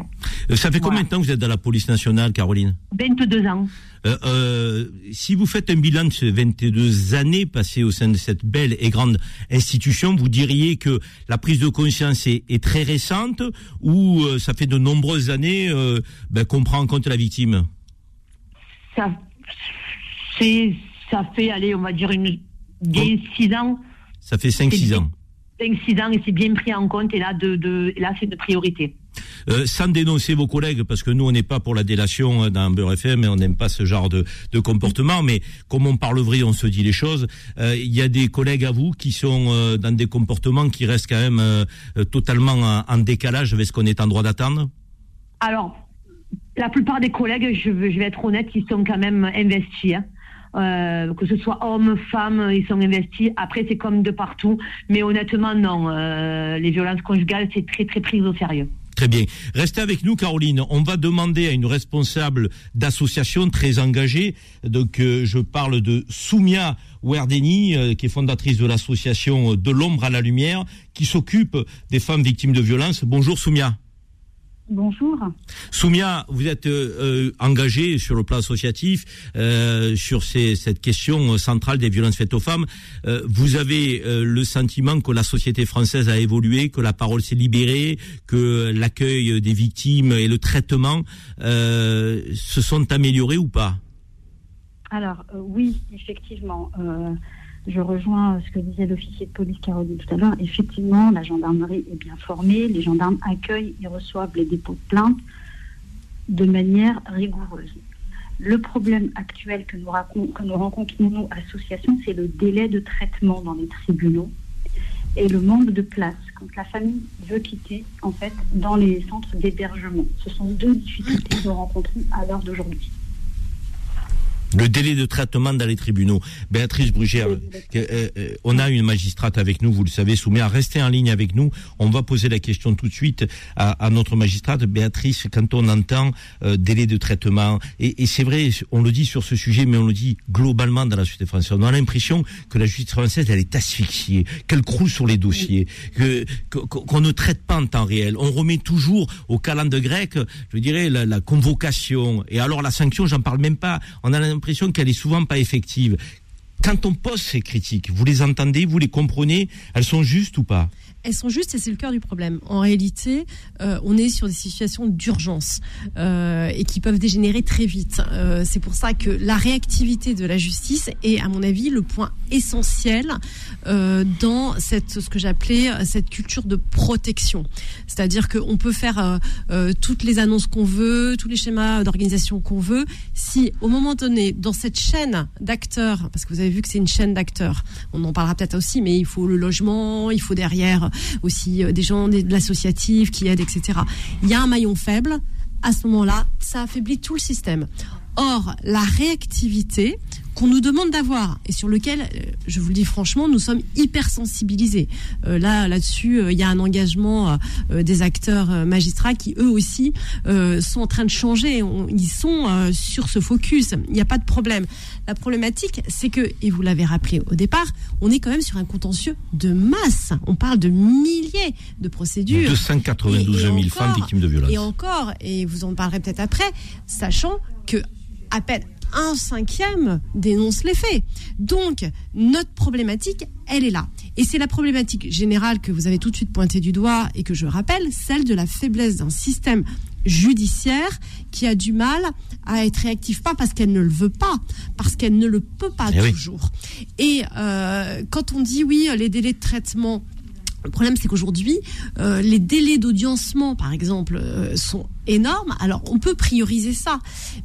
Euh, Ça fait combien de temps que vous êtes dans la police nationale, Caroline 22 ans. Euh, euh, si vous faites un bilan de ces 22 années passées au sein de cette belle et grande institution, vous diriez que la prise de conscience est, est très récente ou euh, ça fait de nombreuses années ben, qu'on prend en compte la victime? Ça, fait, allez, on va dire, une, bien 6 ans. Ça fait 5-6 C'est ans. 5-6 ans et c'est bien pris en compte et là, de, de, là c'est une priorité. Euh, sans dénoncer vos collègues, parce que nous, on n'est pas pour la délation euh, dans Beurre FM et on n'aime pas ce genre de, de comportement, mais comme on parle vrai, on se dit les choses. Euh, Il y a des collègues à vous qui sont euh, dans des comportements qui restent quand même totalement en, en décalage avec ce qu'on est en droit d'attendre? Alors, la plupart des collègues, je vais être honnête, ils sont quand même investis. hein. Euh, que ce soit hommes, femmes, ils sont investis. Après, c'est comme de partout. Mais honnêtement, non. Euh, les violences conjugales, c'est très, très pris au sérieux. Très bien. Restez avec nous, Caroline. On va demander à une responsable d'association très engagée. Donc, euh, je parle de Soumia Werdeni, qui est fondatrice de l'association De l'ombre à la lumière, qui s'occupe des femmes victimes de violences. Bonjour, Soumia. Bonjour. Soumia, vous êtes euh, euh, engagée sur le plan associatif euh, sur ces- cette question centrale des violences faites aux femmes. Euh, vous avez le sentiment que la société française a évolué, que la parole s'est libérée, que l'accueil des victimes et le traitement se sont améliorés ou pas? Alors, oui, effectivement, je rejoins ce que disait l'officier de police Caroline tout à l'heure. Effectivement, la gendarmerie est bien formée, les gendarmes accueillent et reçoivent les dépôts de plainte de manière rigoureuse. Le problème actuel que nous, racon- que nous rencontrons, nous, associations, c'est le délai de traitement dans les tribunaux et le manque de place quand la famille veut quitter, en fait, dans les centres d'hébergement. Ce sont deux difficultés que nous rencontrons à l'heure d'aujourd'hui. Le délai de traitement dans les tribunaux. Béatrice Brugère, euh, euh, on a une magistrate avec nous, vous le savez, Souméa. Restez en ligne avec nous. On va poser la question tout de suite à, à notre magistrate. Béatrice, quand on entend euh, délai de traitement, et, et c'est vrai, on le dit sur ce sujet, mais on le dit globalement dans la société française, on a l'impression que la justice française, elle est asphyxiée, qu'elle croule sur les dossiers, que qu'on ne traite pas en temps réel. On remet toujours au calendrier grec, je dirais, la, la convocation. Et alors la sanction, j'en parle même pas. L'impression qu'elle est souvent pas effective. Quand on pose ces critiques, vous les entendez, vous les comprenez, elles sont justes ou pas? Elles sont justes et c'est le cœur du problème. En réalité, euh, on est sur des situations d'urgence euh, et qui peuvent dégénérer très vite. Euh, c'est pour ça que la réactivité de la justice est, à mon avis, le point essentiel euh, dans cette, ce que j'appelais euh, cette culture de protection. C'est-à-dire qu'on peut faire euh, toutes les annonces qu'on veut, tous les schémas d'organisation qu'on veut, si au moment donné, dans cette chaîne d'acteurs, parce que vous avez vu que c'est une chaîne d'acteurs, on en parlera peut-être aussi, mais il faut le logement, il faut derrière aussi euh, des gens de l'associatif qui aident, etc. Il y a un maillon faible. À ce moment-là, ça affaiblit tout le système. Or, la réactivité qu'on nous demande d'avoir et sur lequel, euh, je vous le dis franchement, nous sommes hyper sensibilisés. Euh, là, là-dessus, euh, il y a un engagement euh, des acteurs magistrats qui eux aussi sont en train de changer. On- ils sont sur ce focus. Il n'y a pas de problème. La problématique, c'est que, et vous l'avez rappelé au départ, on est quand même sur un contentieux de masse. On parle de milliers de procédures. 292 Et- et 000 encore, femmes victimes de violences. Et encore, et vous en parlerez peut-être après, sachant que à peine un cinquième dénonce les faits. Donc, notre problématique, elle est là. Et c'est la problématique générale que vous avez tout de suite pointée du doigt et que je rappelle, celle de la faiblesse d'un système judiciaire qui a du mal à être réactif, pas parce qu'elle ne le veut pas, parce qu'elle ne le peut pas Eh oui. toujours. Et euh, quand on dit oui, les délais de traitement le problème, c'est qu'aujourd'hui, euh, les délais d'audiencement, par exemple, euh, sont énormes. Alors, on peut prioriser ça.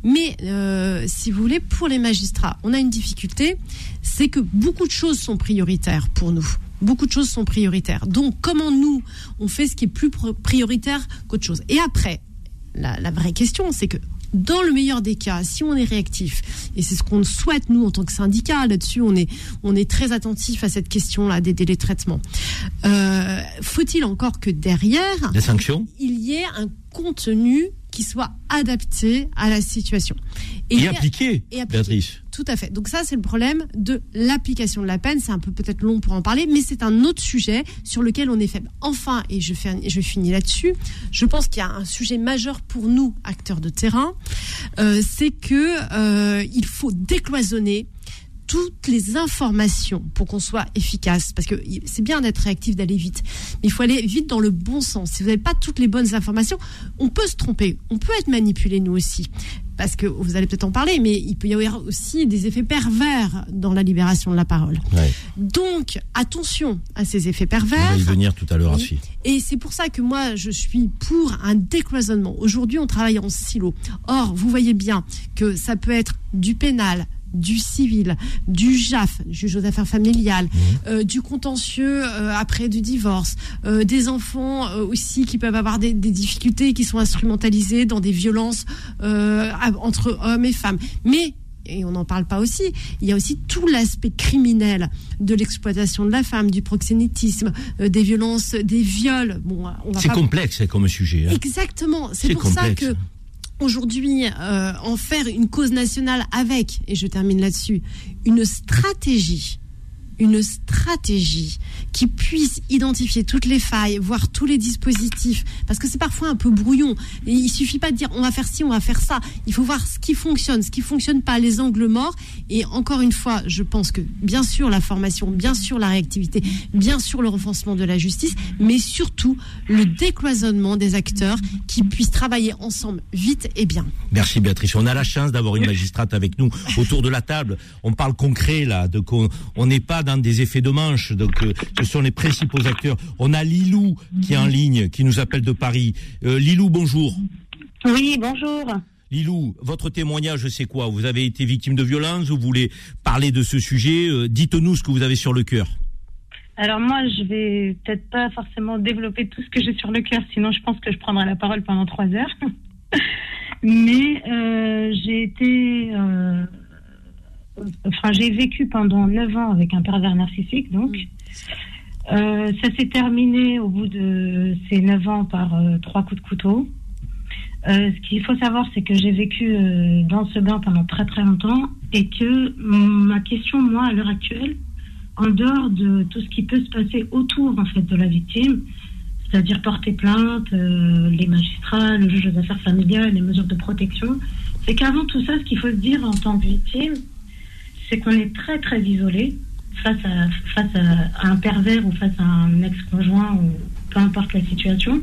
Mais, euh, si vous voulez, pour les magistrats, on a une difficulté, c'est que beaucoup de choses sont prioritaires pour nous. Beaucoup de choses sont prioritaires. Donc, comment nous, on fait ce qui est plus prioritaire qu'autre chose? Et après, la vraie question, c'est que dans le meilleur des cas, si on est réactif, et c'est ce qu'on souhaite nous en tant que syndicat, là-dessus on est, on est très attentif à cette question-là des délais de traitement. Euh, faut-il encore que derrière, des sanctions, il y ait un contenu qui soit adapté à la situation? Et, appliqué, Béatrice. Tout à fait. Donc ça, c'est le problème de l'application de la peine. C'est un peu peut-être long pour en parler, mais c'est un autre sujet sur lequel on est faible. Enfin, et je, finis là-dessus, je pense qu'il y a un sujet majeur pour nous, acteurs de terrain, euh, c'est que euh, il faut décloisonner toutes les informations pour qu'on soit efficace. Parce que c'est bien d'être réactif, d'aller vite. Mais il faut aller vite dans le bon sens. Si vous n'avez pas toutes les bonnes informations, on peut se tromper. On peut être manipulé, nous aussi. Parce que vous allez peut-être en parler, mais il peut y avoir aussi des effets pervers dans la libération de la parole. Donc, attention à ces effets pervers. On va y venir tout à l'heure, oui. Et c'est pour ça que moi, je suis pour un décloisonnement. Aujourd'hui, on travaille en silo. Or, vous voyez bien que ça peut être du pénal, du civil, du JAF, juge aux affaires familiales, mmh. euh, du contentieux euh, après du divorce, euh, des enfants aussi qui peuvent avoir des, difficultés, qui sont instrumentalisés dans des violences entre hommes et femmes. Mais et on n'en parle pas aussi, il y a aussi tout l'aspect criminel de l'exploitation de la femme, du proxénétisme, des violences, des viols. Bon, c'est complexe comme sujet. Hein. Exactement. C'est pour ça que aujourd'hui euh, en faire une cause nationale avec, et je termine là-dessus, une stratégie une stratégie qui puisse identifier toutes les failles, voir tous les dispositifs, parce que c'est parfois un peu brouillon. Et il suffit pas de dire on va faire ci, on va faire ça. Il faut voir ce qui fonctionne, ce qui fonctionne pas, les angles morts. Et encore une fois, je pense que bien sûr la formation, bien sûr la réactivité, bien sûr le renforcement de la justice, mais surtout le décloisonnement des acteurs qui puissent travailler ensemble vite et bien. Merci Béatrice. On a la chance d'avoir une magistrate avec nous autour de la table. On parle concret là, de on n'est pas dans des effets de manche. Donc, euh, ce sont les principaux acteurs. On a Lilou qui est en ligne, qui nous appelle de Paris. Euh, Lilou, bonjour. Oui, bonjour. Lilou, votre témoignage, c'est quoi? Vous avez été victime de violence? Vous voulez parler de ce sujet? Euh, Dites-nous ce que vous avez sur le cœur. Alors moi, je vais peut-être pas forcément développer tout ce que j'ai sur le cœur, sinon je pense que je prendrai la parole pendant trois heures. Mais j'ai été enfin, j'ai vécu pendant 9 ans avec un pervers narcissique, donc. Euh, ça s'est terminé au bout de ces 9 ans par euh, trois coups de couteau. Euh, ce qu'il faut savoir, c'est que j'ai vécu dans ce bain pendant très très longtemps et que ma question, moi, à l'heure actuelle, en dehors de tout ce qui peut se passer autour en fait de la victime, c'est-à-dire porter plainte, les magistrats, le juge des affaires familiales, les mesures de protection, c'est qu'avant tout ça, ce qu'il faut se dire en tant que victime, c'est qu'on est très très isolé face à, face à, un pervers ou face à un ex-conjoint ou peu importe la situation.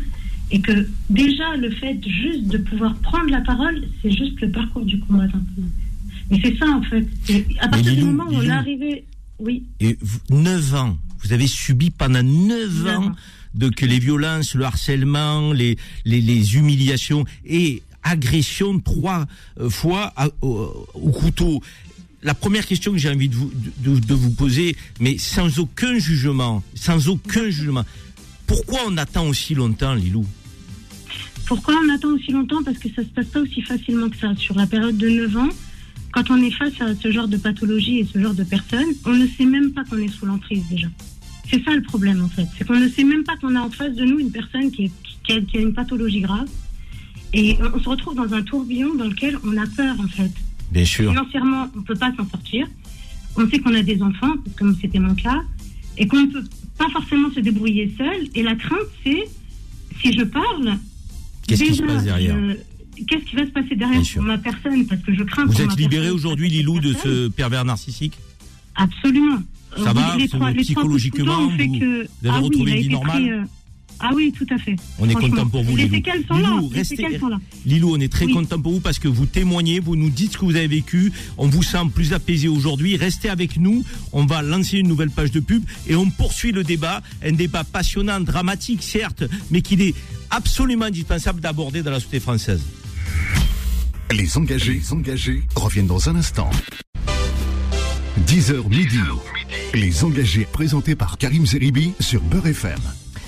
Et que déjà, le fait juste de pouvoir prendre la parole, c'est juste le parcours du combattant. Mais c'est ça, en fait. À partir du moment où on est arrivé. Oui. Et 9 ans. Vous avez subi pendant 9 ans de que les violences, le harcèlement, les, les, les humiliations et agressions trois euh, fois au couteau la première question que j'ai envie de vous, de, vous poser, mais sans aucun jugement, sans aucun jugement, pourquoi on attend aussi longtemps, Lilou? Pourquoi on attend aussi longtemps? Parce que ça se passe pas aussi facilement que ça. Sur la période de 9 ans, quand on est face à ce genre de pathologie et ce genre de personnes, on ne sait même pas qu'on est sous l'emprise déjà. C'est ça le problème en fait. C'est qu'on ne sait même pas qu'on a en face de nous une personne qui a une pathologie grave. Et on se retrouve dans un tourbillon dans lequel on a peur en fait. Bien sûr. Financièrement, on ne peut pas s'en sortir. On sait qu'on a des enfants, comme c'était mon cas, et qu'on ne peut pas forcément se débrouiller seul. Et la crainte, c'est si je parle. Qu'est-ce qui se passe derrière Qu'est-ce qui va se passer derrière pour ma personne? Parce que je crains. Vous êtes libéré aujourd'hui, Lilou, de ce pervers narcissique? Absolument. Ça va psychologiquement, vous, vous, avez ah retrouvé une vie normale euh, ah oui, tout à fait. On est content pour vous, les Lilou. Séquelles sont Lilou, là. Restez... Sont là. Lilou, on est très content pour vous parce que vous témoignez, vous nous dites ce que vous avez vécu. On vous sent plus apaisé aujourd'hui. Restez avec nous. On va lancer une nouvelle page de pub et on poursuit le débat. Un débat passionnant, dramatique, certes, mais qu'il est absolument indispensable d'aborder dans la société française. Les engagés, les engagés reviennent dans un instant. 10h midi. Les engagés présentés par Karim Zeribi sur Beurre FM.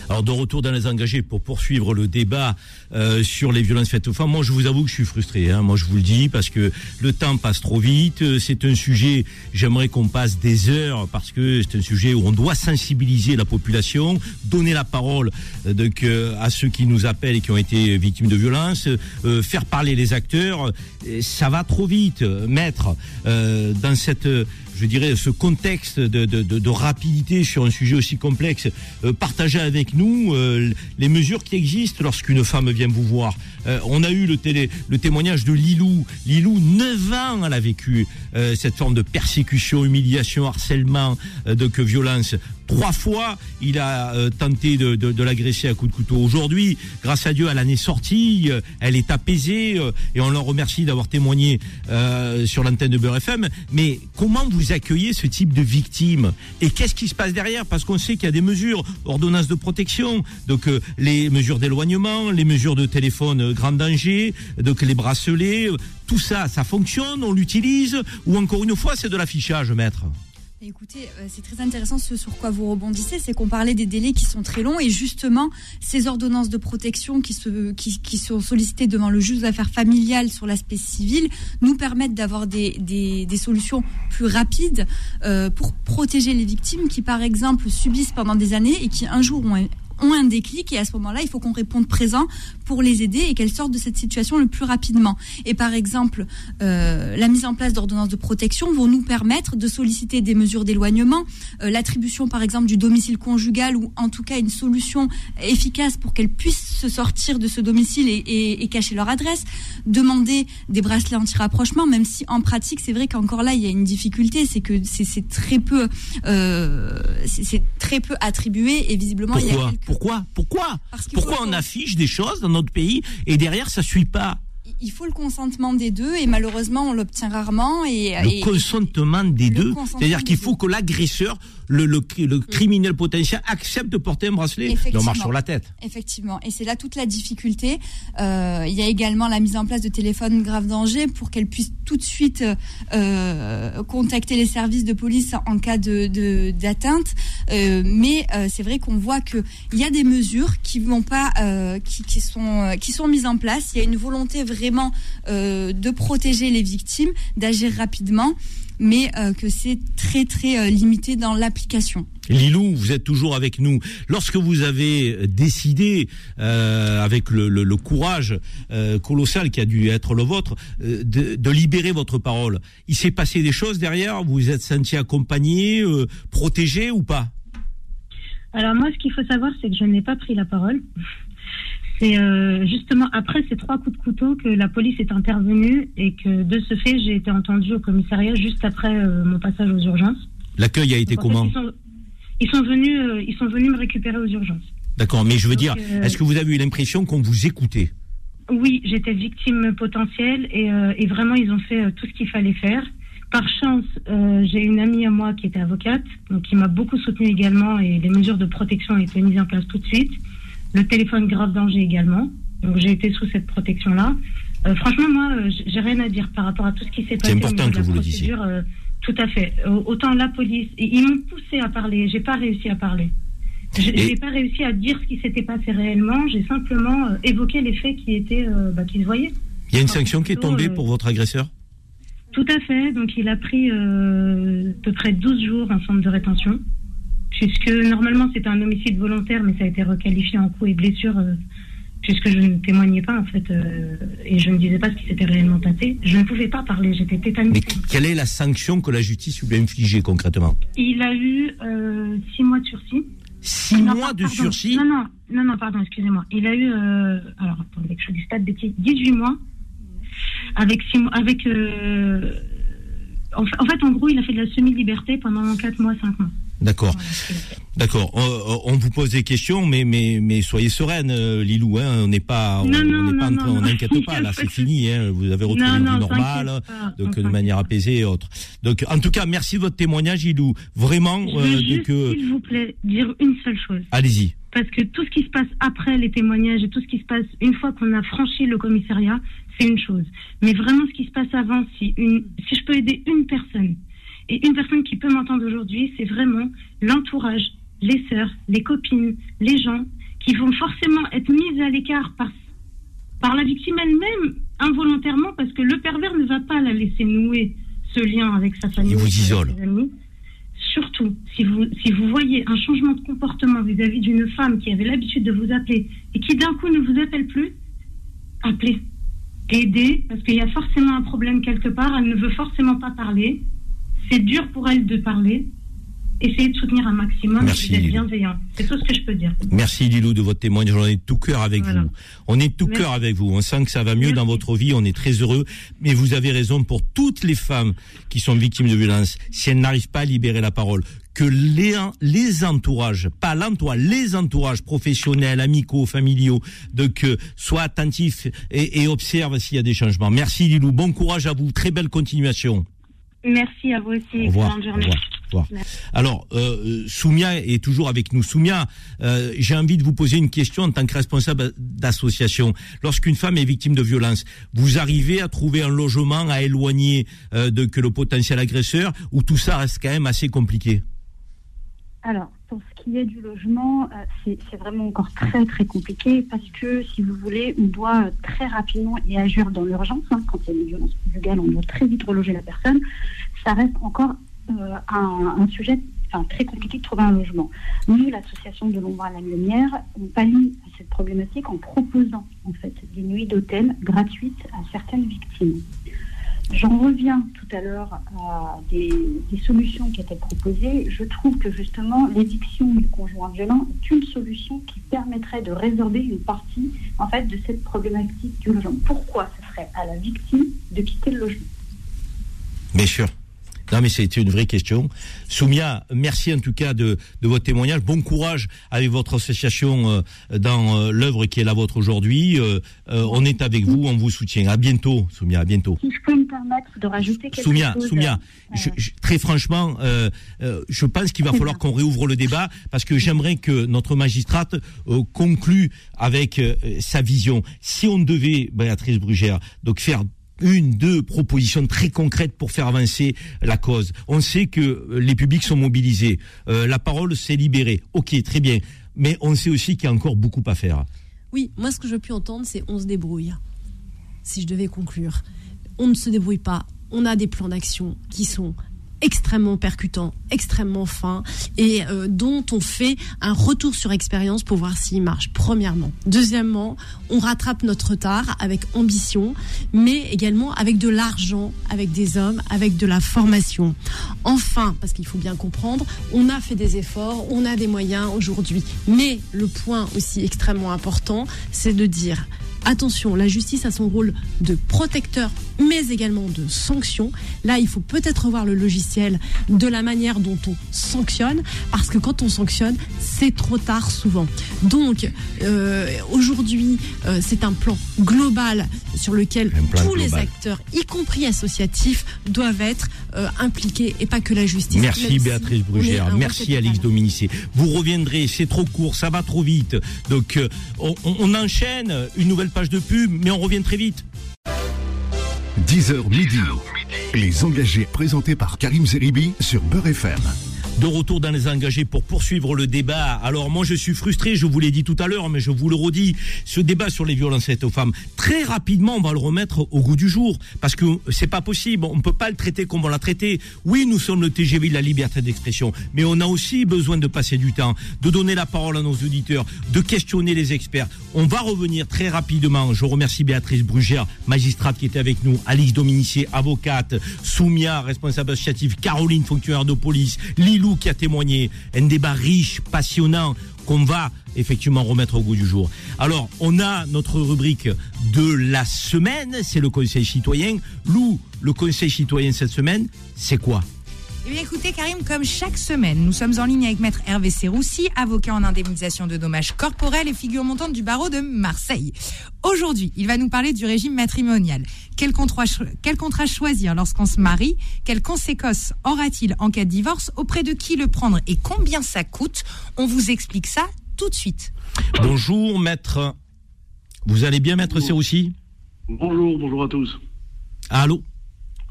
Alors de retour dans les engagés pour poursuivre le débat euh, sur les violences faites aux femmes, moi je vous avoue que je suis frustré. Hein. Moi je vous le dis parce que le temps passe trop vite. Euh, c'est un sujet, j'aimerais qu'on passe des heures parce que c'est un sujet où on doit sensibiliser la population, donner la parole euh, donc, à ceux qui nous appellent et qui ont été victimes de violences, faire parler les acteurs. Ça va trop vite, mettre dans cette je dirais, ce contexte de, rapidité sur un sujet aussi complexe, euh, partagez avec nous euh, les mesures qui existent lorsqu'une femme vient vous voir. Euh, on a eu le, témoignage de Lilou. Lilou, 9 ans, elle a vécu cette forme de persécution, humiliation, harcèlement, de violence. Trois fois, il a euh, tenté de, de, de l'agresser à coups de couteau. Aujourd'hui, grâce à Dieu, elle en est sortie, euh, elle est apaisée, euh, et on leur remercie d'avoir témoigné sur l'antenne de Beurre FM. Mais comment vous accueillez ce type de victime? Et qu'est-ce qui se passe derrière? Parce qu'on sait qu'il y a des mesures, ordonnances de protection, donc les mesures d'éloignement, les mesures de téléphone grand danger, donc les bracelets, tout ça, ça fonctionne, on l'utilise, ou encore une fois, c'est de l'affichage, maître? Écoutez, euh, c'est très intéressant ce sur quoi vous rebondissez, c'est qu'on parlait des délais qui sont très longs et justement ces ordonnances de protection qui, se, qui, sont sollicitées devant le juge d'affaires familiales sur l'aspect civil nous permettent d'avoir des, solutions plus rapides euh, pour protéger les victimes qui par exemple subissent pendant des années et qui un jour ont ont un déclic et à ce moment-là, il faut qu'on réponde présent pour les aider et qu'elles sortent de cette situation le plus rapidement. Et par exemple, euh, la mise en place d'ordonnances de protection vont nous permettre de solliciter des mesures d'éloignement, euh, l'attribution par exemple du domicile conjugal ou en tout cas une solution efficace pour qu'elles puissent se sortir de ce domicile et, et, cacher leur adresse, demander des bracelets anti-rapprochement, même si en pratique c'est vrai qu'encore là il y a une difficulté, c'est que c'est très peu, euh, c'est très peu attribué et visiblement il y a quelques pourquoi? Pourquoi? Pourquoi on affiche des choses dans notre pays et derrière ça suit pas? Il faut le consentement des deux et malheureusement on l'obtient rarement et le consentement des deux. c'est-à-dire qu'il faut que l'agresseur le, le, le, criminel potentiel accepte de porter un bracelet. On marche sur la tête. Effectivement. Et c'est là toute la difficulté. Euh, il y a également la mise en place de téléphones grave danger pour qu'elle puisse tout de suite euh, contacter les services de police en cas de d'atteinte. Euh, mais c'est vrai qu'on voit que il y a des mesures qui vont pas qui, qui sont qui sont mises en place. Il y a une volonté vraiment de protéger les victimes, d'agir rapidement, mais euh, que c'est très très euh, limité dans l'application. Lilou, vous êtes toujours avec nous. Lorsque vous avez décidé, avec le, courage colossal qui a dû être le vôtre, de, libérer votre parole, il s'est passé des choses derrière? Vous vous êtes senti accompagné, protégé ou pas? Alors moi, ce qu'il faut savoir, c'est que je n'ai pas pris la parole. C'est euh, justement après ces trois coups de couteau que la police est intervenue et que de ce fait, j'ai été entendue au commissariat juste après euh, mon passage aux urgences. L'accueil a été comment ils, sont, venus, euh, ils sont venus me récupérer aux urgences. D'accord, mais je veux dire, est-ce que vous avez eu l'impression qu'on vous écoutait? Oui, j'étais victime potentielle et, et, vraiment ils ont fait tout ce qu'il fallait faire. Par chance, j'ai une amie à moi qui était avocate, donc qui m'a beaucoup soutenue également et les mesures de protection ont été mises en place tout de suite le téléphone grave danger également. Donc j'ai été sous cette protection-là. Euh, franchement, moi, euh, j'ai rien à dire par rapport à tout ce qui s'est passé. C'est important que vous le disiez. Euh, tout à fait. autant la police, ils m'ont poussé à parler. J'ai pas réussi à parler. Je n'ai pas réussi à dire ce qui s'était passé réellement. J'ai simplement évoqué les faits qui étaient, bah, qui se voyaient. Il y a une sanction qui est tombée pour votre agresseur? Tout à fait. Donc il a pris à peu près 12 jours un centre de rétention puisque normalement c'était un homicide volontaire, mais ça a été requalifié en coup et blessure, euh, puisque je ne témoignais pas en fait, euh, et je ne disais pas ce qui s'était réellement passé. Je ne pouvais pas parler, j'étais tétanisée. Mais quelle est la sanction que la justice lui a infligée concrètement? Il a eu euh, six mois de sursis. Six mois de sursis? Non, non, non, non, pardon, excusez-moi. Il a eu, alors attendez que je dise pas de bêtises, 18 mois, avec six mois, avec... En, en fait, en gros, il a fait de la semi-liberté pendant 4 mois, 5 mois. D'accord. D'accord. On, vous pose des questions, mais mais mais soyez sereine, euh, Lilou. Hein, on n'est pas, on n'est pas, on n'inquiète pas. Là, c'est fini. Hein, vous avez retrouvé une vie normale, donc de manière apaisée et autre. Donc, en tout cas, merci de votre témoignage, Lilou. Vraiment. Euh, S'il vous plaît, dire une seule chose. Allez-y. Parce que tout ce qui se passe après les témoignages et tout ce qui se passe une fois qu'on a franchi le commissariat, c'est une chose. Mais vraiment, ce qui se passe avant, si une, si je peux aider une personne et une personne qui peut m'entendre aujourd'hui, c'est vraiment l'entourage les sœurs, les copines, les gens qui vont forcément être mises à l'écart par, par la victime elle-même, involontairement, parce que le pervers ne va pas la laisser nouer ce lien avec sa famille. Il vous avec isole. ses amis. Surtout, si vous, si vous voyez un changement de comportement vis-à-vis d'une femme qui avait l'habitude de vous appeler et qui d'un coup ne vous appelle plus, appelez. Aidez, parce qu'il y a forcément un problème quelque part, elle ne veut forcément pas parler. C'est dur pour elle de parler. Essayez de soutenir un maximum Merci, et d'être bienveillant. C'est tout ce que je peux dire. Merci Lilou de votre témoignage. On est de tout cœur avec Voilà. vous. On est de tout Merci. cœur avec vous. On sent que ça va mieux Merci. dans votre vie. On est très heureux. Mais vous avez raison pour toutes les femmes qui sont victimes de violences. Si elles n'arrivent pas à libérer la parole, que les, les entourages, pas l'entourage, les entourages professionnels, amicaux, familiaux, de que soient attentifs et, et observent s'il y a des changements. Merci Lilou. Bon courage à vous. Très belle continuation. Merci à vous aussi. Au revoir. Excellente journée. Au revoir. Alors, euh, Soumia est toujours avec nous. Soumia, euh, j'ai envie de vous poser une question en tant que responsable d'association. Lorsqu'une femme est victime de violence, vous arrivez à trouver un logement à éloigner euh, de que le potentiel agresseur, ou tout ça reste quand même assez compliqué? Alors, pour ce qui est du logement, euh, c'est vraiment encore très très compliqué parce que, si vous voulez, on doit très rapidement y agir dans l'urgence. hein. Quand il y a une violence conjugale, on doit très vite reloger la personne. Ça reste encore euh, un, sujet très compliqué de trouver un logement. Nous, l'association de l'ombre à la lumière, on pallie à cette problématique en proposant en fait des nuits d'hôtel gratuites à certaines victimes. J'en reviens tout à l'heure à des, solutions qui étaient proposées. Je trouve que justement l'éviction du conjoint violent est une solution qui permettrait de résorber une partie en fait de cette problématique du logement. Pourquoi ce serait à la victime de quitter le logement? Bien sûr. Non, mais c'était une vraie question. Soumia, merci en tout cas de, de votre témoignage. Bon courage avec votre association euh, dans euh, l'œuvre qui est la vôtre aujourd'hui. Euh, euh, on est avec vous, on vous soutient. À bientôt, Soumia, à bientôt. Si je peux me permettre de rajouter quelque Soumia, chose. Soumia, euh, je- je- très franchement, euh, euh, je pense qu'il va falloir qu'on réouvre le débat parce que j'aimerais que notre magistrate euh, conclue avec sa vision. Si on devait, Béatrice Brugère, donc faire une, deux propositions très concrètes pour faire avancer la cause. On sait que euh, les publics sont mobilisés, euh, la parole s'est libérée. Ok, très bien, mais on sait aussi qu'il y a encore beaucoup à faire. Oui, moi ce que je peux entendre, c'est on se débrouille. Si je devais conclure, on ne se débrouille pas. On a des plans d'action qui sont extrêmement percutants, extrêmement fins et euh, dont on fait un retour sur expérience pour voir s'il marche. Premièrement. Deuxièmement, on rattrape notre retard avec ambition, mais également avec de l'argent, avec des hommes, avec de la formation. Enfin, parce qu'il faut bien comprendre, on a fait des efforts, on a des moyens aujourd'hui. Mais le point aussi extrêmement important, c'est de dire Attention, la justice a son rôle de protecteur, mais également de sanction. Là, il faut peut-être revoir le logiciel de la manière dont on sanctionne, parce que quand on sanctionne, c'est trop tard souvent. Donc, euh, aujourd'hui, euh, c'est un plan global sur lequel tous les acteurs, y compris associatifs, doivent être euh, impliqués et pas que la justice. Merci si Béatrice est Brugère, merci Alix. Dominicé. Vous reviendrez, c'est trop court, ça va trop vite. Donc on, on- on enchaîne une nouvelle page de pub, mais on revient très vite. 10h midi. Les engagés présentés par Karim Zeribi sur Beurre FM. De retour dans les engagés pour poursuivre le débat. Alors moi je suis frustré, je vous l'ai dit tout à l'heure, mais je vous le redis, ce débat sur les violences faites aux femmes, très rapidement on va le remettre au goût du jour, parce que c'est pas possible, on ne peut pas le traiter comme on l'a traité. Oui, nous sommes le TGV de la liberté d'expression, mais on a aussi besoin de passer du temps, de donner la parole à nos auditeurs, de questionner les experts. On va revenir très rapidement. Je remercie Béatrice Brugère, magistrate qui était avec nous, Alix Dominici, avocate, Soumia, responsable associatif, Caroline, fonctionnaire de police, Lilou qui a témoigné. Un débat riche, passionnant qu'on va effectivement remettre au goût du jour. Alors, on a notre rubrique de la semaine, c'est le Conseil citoyen. Lou, le Conseil citoyen cette semaine, c'est quoi? Eh bien, écoutez, Karim, comme chaque semaine, nous sommes en ligne avec Maître Hervé Serroussi, avocat en indemnisation de dommages corporels et figure montante du barreau de Marseille. Aujourd'hui, il va nous parler du régime matrimonial. Quel contrat, cho- quel contrat choisir lorsqu'on se marie? Quelles conséquences aura-t-il en cas de divorce? Auprès de qui le prendre Et combien ça coûte? On vous explique ça tout de suite. Bonjour, maître. Vous allez bien, maître Serroussi? Bonjour, bonjour à tous. Allô?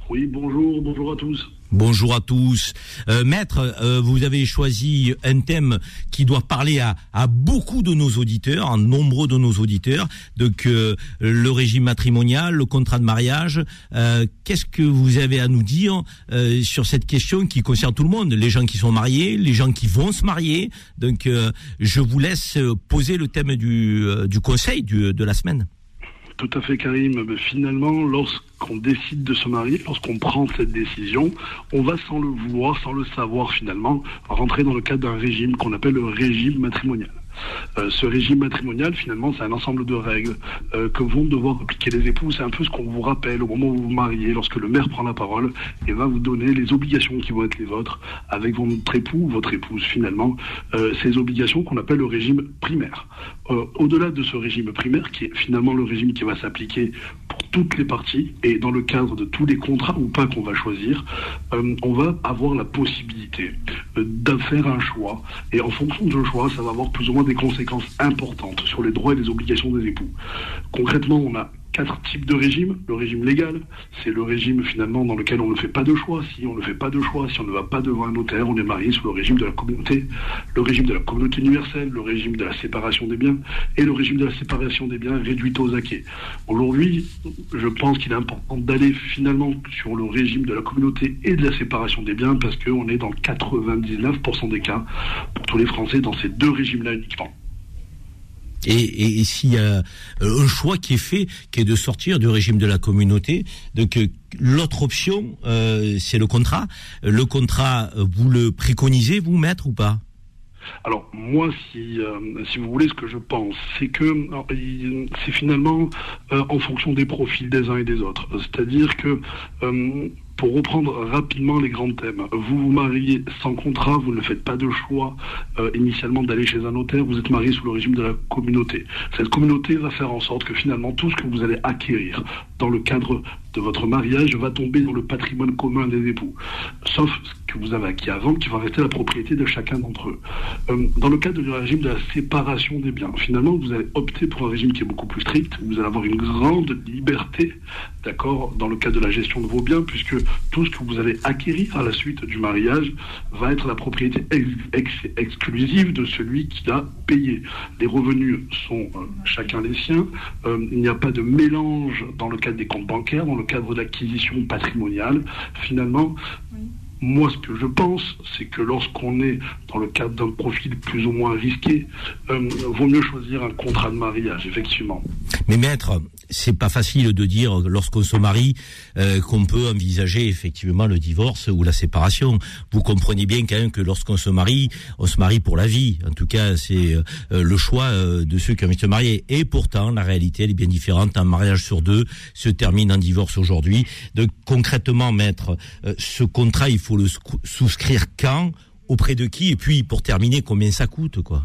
Oui, bonjour, bonjour à tous. Bonjour à tous. Euh, maître, euh, vous avez choisi un thème qui doit parler à, beaucoup de nos auditeurs, à nombreux de nos auditeurs, donc euh, le régime matrimonial, le contrat de mariage. Euh, Qu'est-ce que vous avez à nous dire sur cette question qui concerne tout le monde, les gens qui sont mariés, les gens qui vont se marier? Donc je vous laisse poser le thème du, du conseil de la semaine. Tout à fait, Karim. Mais finalement, lorsqu'on décide de se marier, lorsqu'on prend cette décision, on va sans le vouloir, sans le savoir finalement, rentrer dans le cadre d'un régime qu'on appelle le régime matrimonial. Euh, ce régime matrimonial, finalement, c'est un ensemble de règles euh, que vont devoir appliquer les époux. C'est un peu ce qu'on vous rappelle au moment où vous vous mariez, lorsque le maire prend la parole et va vous donner les obligations qui vont être les vôtres avec votre époux ou votre épouse, finalement. Euh, ces obligations qu'on appelle le régime primaire. Euh, Au-delà de ce régime primaire, qui est finalement le régime qui va s'appliquer pour toutes les parties et dans le cadre de tous les contrats ou pas qu'on va choisir, euh, on va avoir la possibilité euh, de faire un choix. Et en fonction de ce choix, ça va avoir plus ou moins des conséquences importantes sur les droits et les obligations des époux. Concrètement, on a quatre types de régimes. Le régime légal, c'est le régime finalement dans lequel on ne fait pas de choix. Si on ne fait pas de choix, si on ne va pas devant un notaire, on est marié sous le régime de la communauté. Le régime de la communauté universelle, le régime de la séparation des biens et le régime de la séparation des biens réduit aux acquis. Aujourd'hui, je pense qu'il est important d'aller finalement sur le régime de la communauté et de la séparation des biens parce qu'on est dans 99% des cas pour tous les Français dans ces deux régimes-là uniquement. Et, s'il y a euh, un choix qui est fait, qui est de sortir du régime de la communauté, donc l'autre option, euh, c'est le contrat. Le contrat, euh, vous le préconisez, vous, maître, ou pas? Alors moi, si, vous voulez, ce que je pense, c'est que c'est finalement en fonction des profils des uns et des autres. C'est-à-dire que pour reprendre rapidement les grands thèmes, vous vous mariez sans contrat, vous ne faites pas de choix euh, initialement d'aller chez un notaire, vous êtes marié sous le régime de la communauté. Cette communauté va faire en sorte que finalement tout ce que vous allez acquérir dans le cadre de votre mariage va tomber dans le patrimoine commun des époux. Sauf ce que vous avez acquis avant, qui va rester la propriété de chacun d'entre eux. Euh, dans le cadre du régime de la séparation des biens, finalement, vous allez opter pour un régime qui est beaucoup plus strict. Vous allez avoir une grande liberté, d'accord, dans le cadre de la gestion de vos biens, puisque tout ce que vous allez acquérir à la suite du mariage va être la propriété ex- ex- exclusive de celui qui l'a payé. Les revenus sont euh, chacun les siens. Euh, il n'y a pas de mélange dans le cadre des comptes bancaires, dans cadre d'acquisition patrimoniale. Finalement, moi, ce que je pense, c'est que lorsqu'on est dans le cadre d'un profil plus ou moins risqué, euh, vaut mieux choisir un contrat de mariage, effectivement. Mais maître, c'est pas facile de dire lorsqu'on se marie euh, qu'on peut envisager effectivement le divorce ou la séparation. Vous comprenez bien quand même que lorsqu'on se marie, on se marie pour la vie. En tout cas, c'est euh, le choix euh, de ceux qui ont envie de se marier. Et pourtant, la réalité elle est bien différente. Un mariage sur deux se termine en divorce aujourd'hui. Donc concrètement, maître, ce contrat, il faut le sou- souscrire quand, auprès de qui, et puis pour terminer, combien ça coûte, quoi?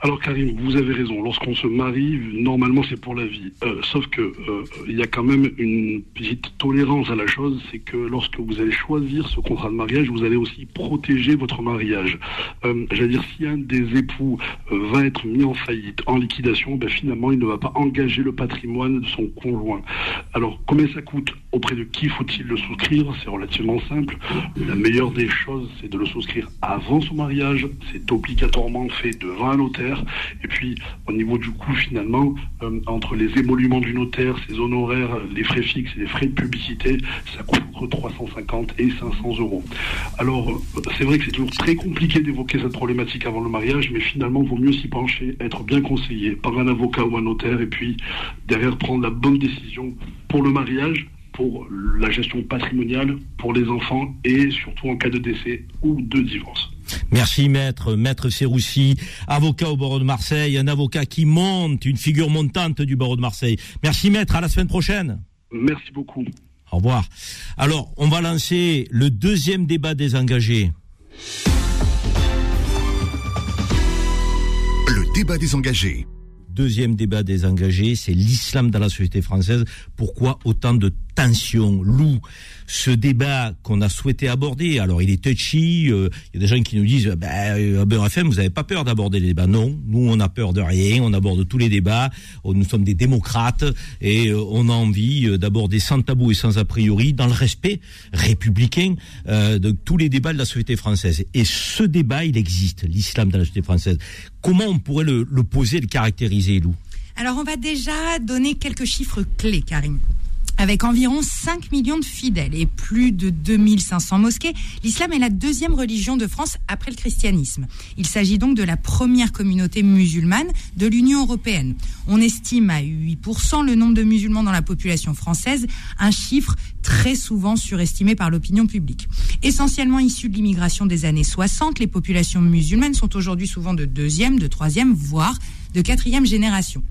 Alors Karim, vous avez raison. Lorsqu'on se marie, normalement c'est pour la vie. Euh, sauf que euh, y a quand même une petite tolérance à la chose, c'est que lorsque vous allez choisir ce contrat de mariage, vous allez aussi protéger votre mariage. Euh, J'allais dire, si un des époux va être mis en faillite, en liquidation, ben, finalement il ne va pas engager le patrimoine de son conjoint. Alors combien ça coûte? Auprès de qui faut-il le souscrire? C'est relativement simple. La meilleure des choses, c'est de le souscrire avant son mariage. C'est obligatoirement fait devant un notaire. Et puis, au niveau du coût, finalement, euh, entre les émoluments du notaire, ses honoraires, les frais fixes et les frais de publicité, ça coûte entre 350 et 500 euros. Alors, euh, c'est vrai que c'est toujours très compliqué d'évoquer cette problématique avant le mariage, mais finalement, vaut mieux s'y pencher, être bien conseillé par un avocat ou un notaire, et puis derrière prendre la bonne décision pour le mariage pour la gestion patrimoniale, pour les enfants et surtout en cas de décès ou de divorce. Merci maître, maître Serroussi, avocat au barreau de Marseille, un avocat qui monte, une figure montante du barreau de Marseille. Merci maître, à la semaine prochaine. Merci beaucoup. Au revoir. Alors, on va lancer le deuxième débat des engagés. Le débat des engagés. Deuxième débat des engagés, c'est l'islam dans la société française. Pourquoi autant de tension, loup, ce débat qu'on a souhaité aborder. Alors il est touchy, euh, il y a des gens qui nous disent, ben, euh, FM, vous n'avez pas peur d'aborder les débats. Non, nous on a peur de rien, on aborde tous les débats, Oh, nous sommes des démocrates et euh, on a envie d'aborder sans tabou et sans a priori, dans le respect républicain de tous les débats de la société française. Et ce débat, il existe, l'islam dans la société française. Comment on pourrait le, le poser, le caractériser, Lou? Alors on va déjà donner quelques chiffres clés, Karim. Avec environ 5 millions de fidèles et plus de 2500 mosquées, l'islam est la deuxième religion de France après le christianisme. Il s'agit donc de la première communauté musulmane de l'Union européenne. On estime à 8% le nombre de musulmans dans la population française, un chiffre très souvent surestimé par l'opinion publique. Essentiellement issus de l'immigration des années 60, les populations musulmanes sont aujourd'hui souvent de deuxième, de troisième, voire de quatrième génération.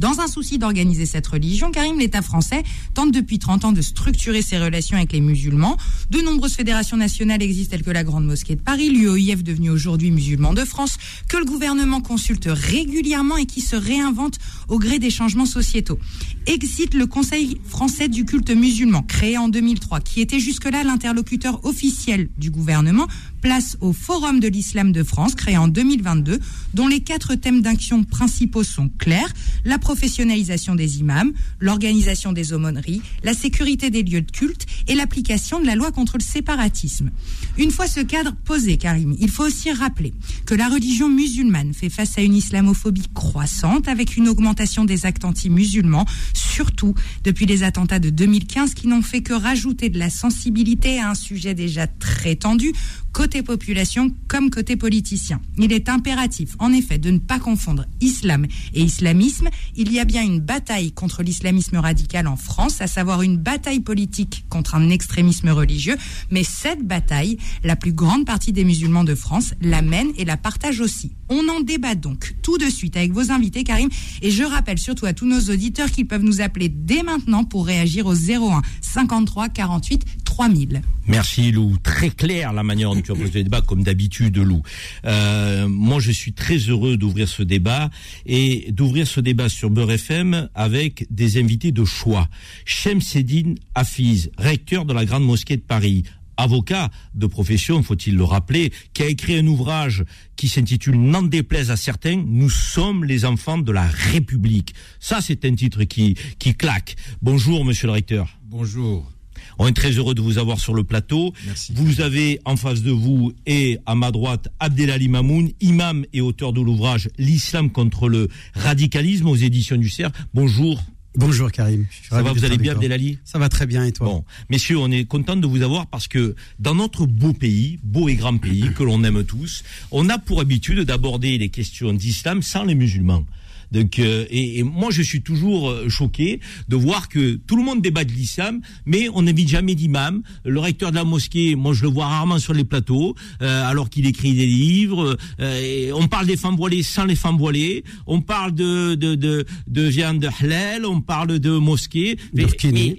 Dans un souci d'organiser cette religion, Karim, l'État français tente depuis 30 ans de structurer ses relations avec les musulmans. De nombreuses fédérations nationales existent telles que la Grande Mosquée de Paris, l'UOIF devenu aujourd'hui musulman de France, que le gouvernement consulte régulièrement et qui se réinvente au gré des changements sociétaux. Existe le Conseil français du culte musulman, créé en 2003, qui était jusque-là l'interlocuteur officiel du gouvernement, place au Forum de l'Islam de France, créé en 2022, dont les quatre thèmes d'action principaux sont clairs, la professionnalisation des imams, l'organisation des aumôneries, la sécurité des lieux de culte et l'application de la loi contre le séparatisme. Une fois ce cadre posé, Karim, il faut aussi rappeler que la religion musulmane fait face à une islamophobie croissante avec une augmentation des actes anti-musulmans, surtout depuis les attentats de 2015 qui n'ont fait que rajouter de la sensibilité à un sujet déjà très tendu, côté population comme côté politicien. Il est impératif, en effet, de ne pas confondre islam et islamisme. Il y a bien une bataille contre l'islamisme radical en France, à savoir une bataille politique contre un extrémisme religieux, mais cette bataille, la plus grande partie des musulmans de France la mène et la partage aussi. On en débat donc tout de suite avec vos invités, Karim, et je rappelle surtout à tous nos auditeurs qu'ils peuvent nous appeler dès maintenant pour réagir au 01 53 48 3000. Merci Lou, très clair la manière tu as posé le débat, comme d'habitude Lou. Euh, moi je suis très heureux d'ouvrir ce débat et d'ouvrir ce débat sur Beurre FM avec des invités de choix. Shemseddin Hafiz, recteur de la Grande Mosquée de Paris, avocat de profession, faut-il le rappeler, qui a écrit un ouvrage qui s'intitule N'en déplaise à certains, nous sommes les enfants de la République. Ça, c'est un titre qui, qui claque. Bonjour, monsieur le recteur. Bonjour. On est très heureux de vous avoir sur le plateau. Merci. Vous avez en face de vous et à ma droite Abdelali Mamoun, imam et auteur de l'ouvrage L'islam contre le radicalisme aux éditions du CERF. Bonjour. Bonjour Karim. Ça va, vous allez bien. Abdelali? Ça va très bien et toi? Bon, messieurs, on est content de vous avoir parce que dans notre beau pays, beau et grand pays que l'on aime tous, on a pour habitude d'aborder les questions d'islam sans les musulmans. Donc, euh, et, et moi, je suis toujours euh, choqué de voir que tout le monde débat de l'islam, mais on n'invite jamais d'imam. Le recteur de la mosquée, moi, je le vois rarement sur les plateaux, euh, alors qu'il écrit des livres. euh, et on parle des femmes voilées sans les femmes voilées. On parle de de de, de viande de halal. On parle de mosquée. Mais- mais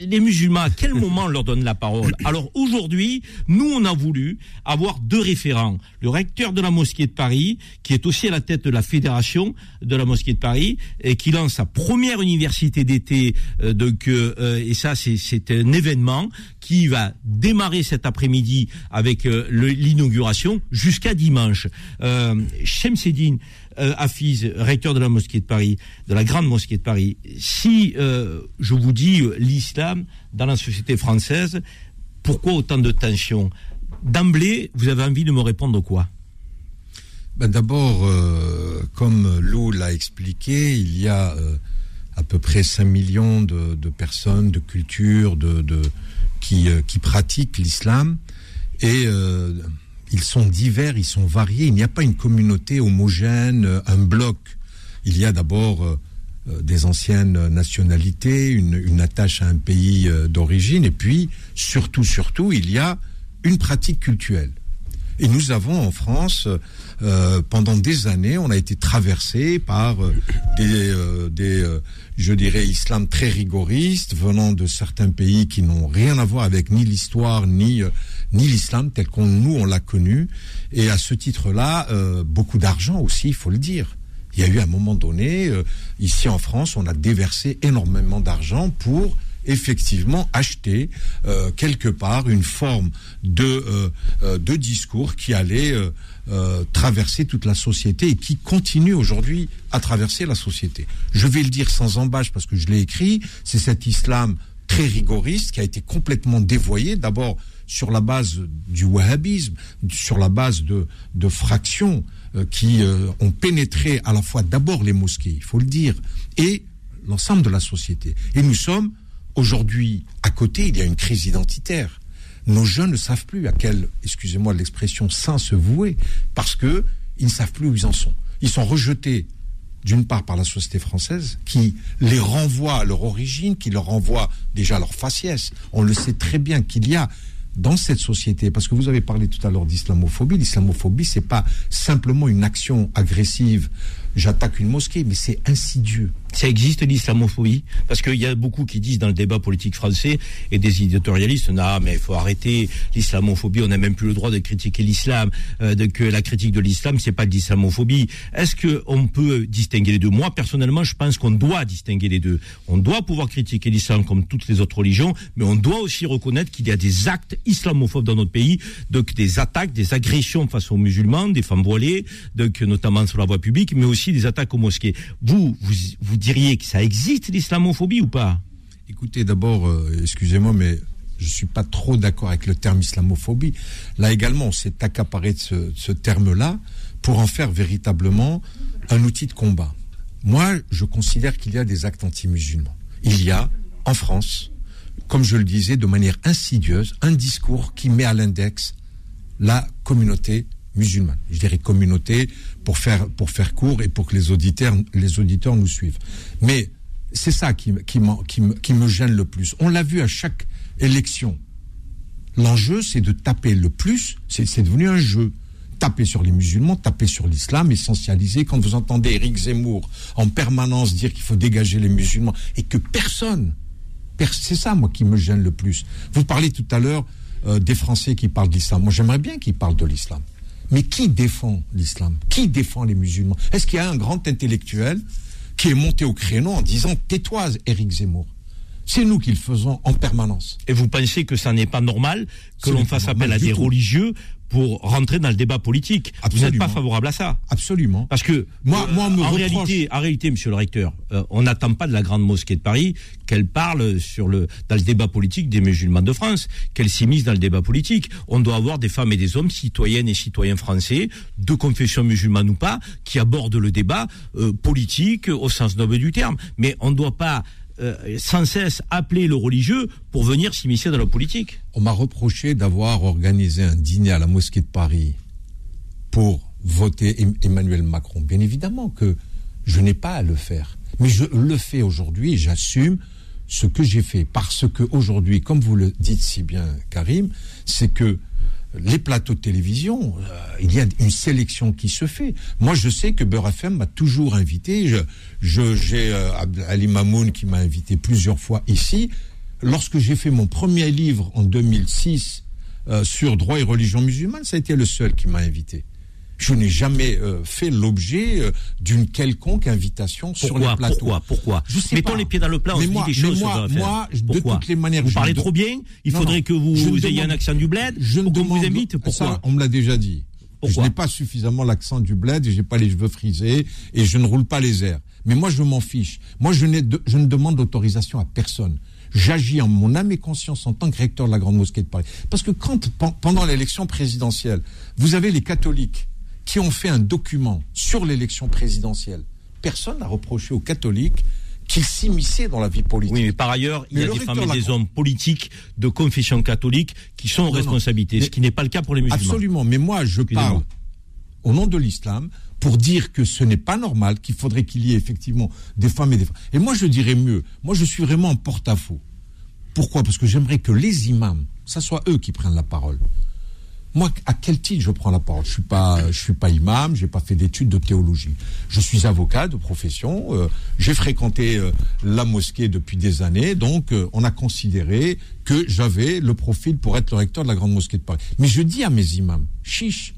les musulmans, à quel moment on leur donne la parole? Alors aujourd'hui, nous, on a voulu avoir deux référents. Le recteur de la mosquée de Paris, qui est aussi à la tête de la fédération de la mosquée de Paris, et qui lance sa première université d'été. euh, donc, euh, et ça, c'est- un événement qui va démarrer cet après-midi avec euh, l'inauguration jusqu'à dimanche. Euh, Shemseddin euh, Hafiz, recteur de la mosquée de Paris, de la grande mosquée de Paris, si je vous dis l'islam dans la société française, pourquoi autant de tensions? D'emblée, vous avez envie de me répondre quoi? Ben, D'abord, euh, comme Lou l'a expliqué, il y a euh, à peu près 5 millions de, personnes, de cultures, de, euh, qui pratiquent l'islam. Et ils sont divers, ils sont variés. Il n'y a pas une communauté homogène, un bloc. Il y a d'abord des anciennes nationalités, une, une attache à un pays d'origine, et puis surtout, surtout, il y a une pratique culturelle. Et nous avons en France, euh, pendant des années, on a été traversé par euh, des, euh, des euh, je dirais, islam très rigoristes venant de certains pays qui n'ont rien à voir avec ni l'histoire ni ni l'islam tel qu'on nous on l'a connu. Et à ce titre-là, beaucoup d'argent aussi, il faut le dire. Il y a eu un moment donné, ici en France, on a déversé énormément d'argent pour effectivement acheter quelque part une forme de, de discours qui allait euh, traverser toute la société et qui continue aujourd'hui à traverser la société. Je vais le dire sans embâche parce que je l'ai écrit, c'est cet islam très rigoriste qui a été complètement dévoyé, d'abord sur la base du wahhabisme, sur la base de, de fractions euh, qui euh, ont pénétré à la fois d'abord les mosquées, il faut le dire, et l'ensemble de la société. Et nous sommes aujourd'hui à côté, il y a une crise identitaire. Nos jeunes ne savent plus à quel, excusez-moi l'expression, saint se vouer, parce que ils ne savent plus où ils en sont. Ils sont rejetés d'une part par la société française, qui les renvoie à leur origine, qui leur renvoie déjà à leur faciès. On le sait très bien qu'il y a dans cette société, parce que vous avez parlé tout à l'heure d'islamophobie, l'islamophobie, c'est pas simplement une action agressive, j'attaque une mosquée, mais c'est insidieux. Ça existe l'islamophobie Parce qu'il y a beaucoup qui disent dans le débat politique français et des éditorialistes, non mais il faut arrêter l'islamophobie, on n'a même plus le droit de critiquer l'islam, euh, que la critique de l'islam c'est pas l'islamophobie. Est-ce que on peut distinguer les deux? Moi personnellement je pense qu'on doit distinguer les deux. On doit pouvoir critiquer l'islam comme toutes les autres religions, mais on doit aussi reconnaître qu'il y a des actes islamophobes dans notre pays, donc des attaques, des agressions face aux musulmans, des femmes voilées, donc notamment sur la voie publique, mais aussi des attaques aux mosquées. Vous, vous, vous diriez que ça existe l'islamophobie ou pas? Écoutez, d'abord, euh, excusez-moi, mais je suis pas trop d'accord avec le terme islamophobie. Là également, on s'est accaparé de ce, ce terme-là pour en faire véritablement un outil de combat. Moi, je considère qu'il y a des actes anti-musulmans. Il y a, en France, comme je le disais, de manière insidieuse, un discours qui met à l'index la communauté musulmane. Je dirais communauté pour faire, pour faire court et pour que les auditeurs, les auditeurs nous suivent. Mais c'est ça qui, qui, qui me, qui me gêne le plus. On l'a vu à chaque élection. L'enjeu, c'est de taper le plus, c'est devenu un jeu. Taper sur les musulmans, taper sur l'islam, essentialiser. Quand vous entendez Éric Zemmour en permanence dire qu'il faut dégager les musulmans et que personne, per- c'est ça moi qui me gêne le plus. Vous parlez tout à l'heure euh, des Français qui parlent d'islam. Moi j'aimerais bien qu'ils parlent de l'islam. Mais qui défend l'islam? Qui défend les musulmans? Est-ce qu'il y a un grand intellectuel qui est monté au créneau en disant tais-toi, Éric Zemmour? C'est nous qui le faisons en permanence. Et vous pensez que ça n'est pas normal que l'on fasse appel à des tout. religieux pour rentrer dans le débat politique Vous n'êtes Absolument. pas favorable à ça Absolument. Parce que Moi- euh, moi, on me en reproche- réalité, en réalité, Monsieur le recteur, euh, on n'attend pas de la grande mosquée de Paris qu'elle parle sur le dans le débat politique des musulmans de France, qu'elle s'immisce dans le débat politique. On doit avoir des femmes et des hommes, citoyennes et citoyens français, de confession musulmane ou pas, qui abordent le débat euh, politique au sens noble du terme. Mais on ne doit pas euh, sans cesse appeler le religieux pour venir s'immiscer dans la politique. On m'a reproché d'avoir organisé un dîner à la mosquée de Paris pour voter Em- Emmanuel Macron. Bien évidemment que je n'ai pas à le faire. Mais je le fais aujourd'hui j'assume ce que j'ai fait. Parce que aujourd'hui, comme vous le dites si bien, Karim, c'est que les plateaux de télévision, euh, il y a une sélection qui se fait. Moi, je sais que Beurre FM m'a toujours invité. Je, j'ai euh, Ali Mamoun qui m'a invité plusieurs fois ici. Lorsque j'ai fait mon premier livre en 2006 euh, sur droit et religion musulmane, ça a été le seul qui m'a invité. Je n'ai jamais euh, fait l'objet euh, d'une quelconque invitation sur les Pourquoi plateaux. Pourquoi Pourquoi Je sais Mettons pas. les pieds dans le plat, on Mais se dit moi- des mais choses. moi- de toutes les manières, Vous je parlez trop bien. Il Non, faudrait non, que vous ayez demande- un accent du bled je ne vous invite. Pourquoi Ça, on me l'a déjà dit. Pourquoi je n'ai pas suffisamment l'accent du bled, et j'ai pas les cheveux frisés et je ne roule pas les airs. Mais moi, je m'en fiche. Moi, je, de- je ne demande d'autorisation à personne. J'agis en mon âme et conscience en tant que recteur de la Grande Mosquée de Paris. Parce que quand, pen- pendant l'élection présidentielle, vous avez les catholiques qui ont fait un document sur l'élection présidentielle, personne n'a reproché aux catholiques qu'ils s'immisçaient dans la vie politique. Oui, mais par ailleurs, il y a des femmes et des hommes politiques de confession catholique qui sont en responsabilité, ce qui n'est pas le cas pour les musulmans. Absolument, mais moi je parle au nom de l'islam pour dire que ce n'est pas normal, qu'il faudrait qu'il y ait effectivement des femmes et des femmes. Et moi je dirais mieux, moi je suis vraiment en porte-à-faux. Pourquoi? Parce que j'aimerais que les imams, ça soit eux qui prennent la parole. Moi, à quel titre je prends la parole? Je suis pas, je suis pas imam, j'ai pas fait d'études de théologie. Je suis avocat de profession. euh, j'ai fréquenté euh, la mosquée depuis des années, donc euh, on a considéré que j'avais le profil pour être le recteur de la grande mosquée de Paris. Mais je dis à mes imams, chiche,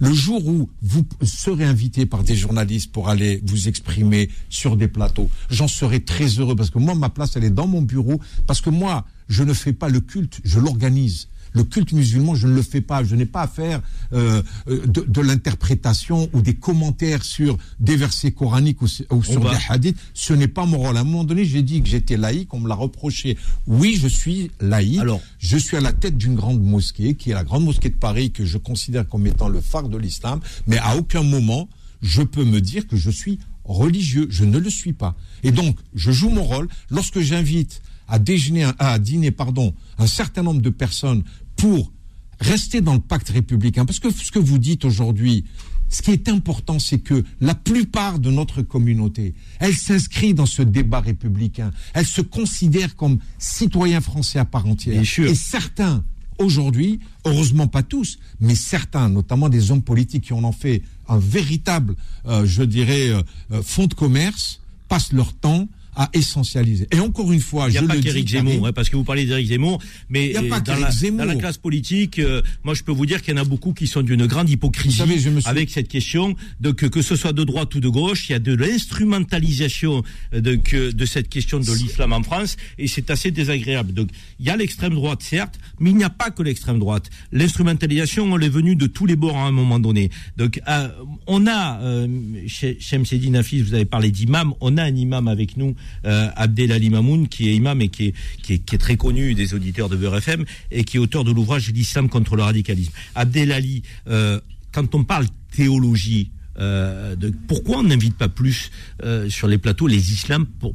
Le jour où vous serez invité par des journalistes pour aller vous exprimer sur des plateaux, j'en serai très heureux parce que moi, ma place, elle est dans mon bureau. Parce que moi, je ne fais pas le culte, je l'organise. Le culte musulman, je ne le fais pas. Je n'ai pas à faire euh, euh, de, de l'interprétation ou des commentaires sur des versets coraniques ou, ou sur va- des hadiths. Ce n'est pas mon rôle. À un moment donné, j'ai dit que j'étais laïque, on me l'a reproché. Oui, je suis laïque. Alors- je suis à la tête d'une grande mosquée, qui est la grande mosquée de Paris, que je considère comme étant le phare de l'islam. Mais à aucun moment, je peux me dire que je suis religieux. Je ne le suis pas. Et donc, je joue mon rôle. Lorsque j'invite à déjeuner, à dîner, pardon, un certain nombre de personnes pour rester dans le pacte républicain. Parce que ce que vous dites aujourd'hui, ce qui est important, c'est que la plupart de notre communauté, elle s'inscrit dans ce débat républicain. Elle se considère comme citoyen français à part entière. Et certains, aujourd'hui, heureusement pas tous, mais certains, notamment des hommes politiques qui en ont fait un véritable, euh, je dirais, euh, euh, fonds de commerce, passent leur temps à essentialiser. Et encore une fois, Il n'y je a pas le dis, Zemmour, hein, parce que vous parlez d'Éric Zemmour, mais Il y a euh, pas dans, la, Zemmour. dans la classe politique, euh, moi je peux vous dire qu'il y en a beaucoup qui sont d'une grande hypocrisie savez, je me suis- avec cette question. Donc que, que ce soit de droite ou de gauche, il y a de l'instrumentalisation euh, de, que- de cette question de l'islam en France, et c'est assez désagréable. Donc il y a l'extrême droite, certes, mais il n'y a pas que l'extrême droite. L'instrumentalisation, elle est venue de tous les bords à un moment donné. Donc euh, on a, euh, chez Shemseddin Hafiz, vous avez parlé d'imam, on a un imam avec nous, euh, Abdel Mamoun, qui est imam et qui est, très connu des auditeurs de Beurre FM et qui est auteur de l'ouvrage L'islam contre le radicalisme. Abdel Ali, euh, quand on parle théologie, euh, pourquoi on n'invite pas plus euh, sur les plateaux les islams pour,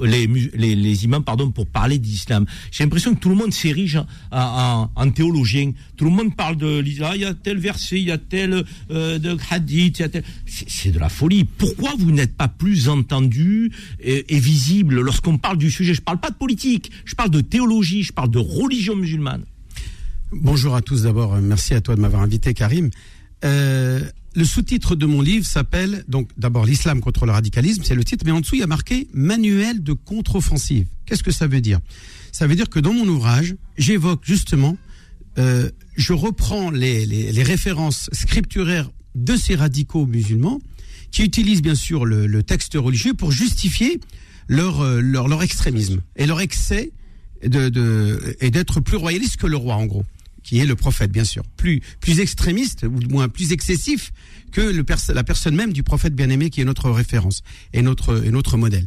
les, les, imams pardon pour parler d'islam? J'ai l'impression que tout le monde s'érige en, en, en théologien. Tout le monde parle de l'islam. Ah, Il y a tel verset, il y a tel euh, hadith, il y a tel. C'est de la folie. Pourquoi vous n'êtes pas plus entendu et, visible lorsqu'on parle du sujet? Je parle pas de politique, je parle de théologie, je parle de religion musulmane. Bonjour à tous d'abord, merci à toi de m'avoir invité Karim. Le sous-titre de mon livre s'appelle donc d'abord l'islam contre le radicalisme, c'est le titre, mais en dessous il y a marqué manuel de contre-offensive. Qu'est-ce que ça veut dire? Ça veut dire que dans mon ouvrage, j'évoque justement, euh, je reprends les, les, les références scripturaires de ces radicaux musulmans qui utilisent bien sûr le, le texte religieux pour justifier leur, euh, leur, leur extrémisme et leur excès de, de, et d'être plus royaliste que le roi en gros qui est le prophète, bien sûr, plus plus extrémiste ou du moins plus excessif que le pers- la personne même du prophète bien-aimé qui est notre référence et notre et notre modèle.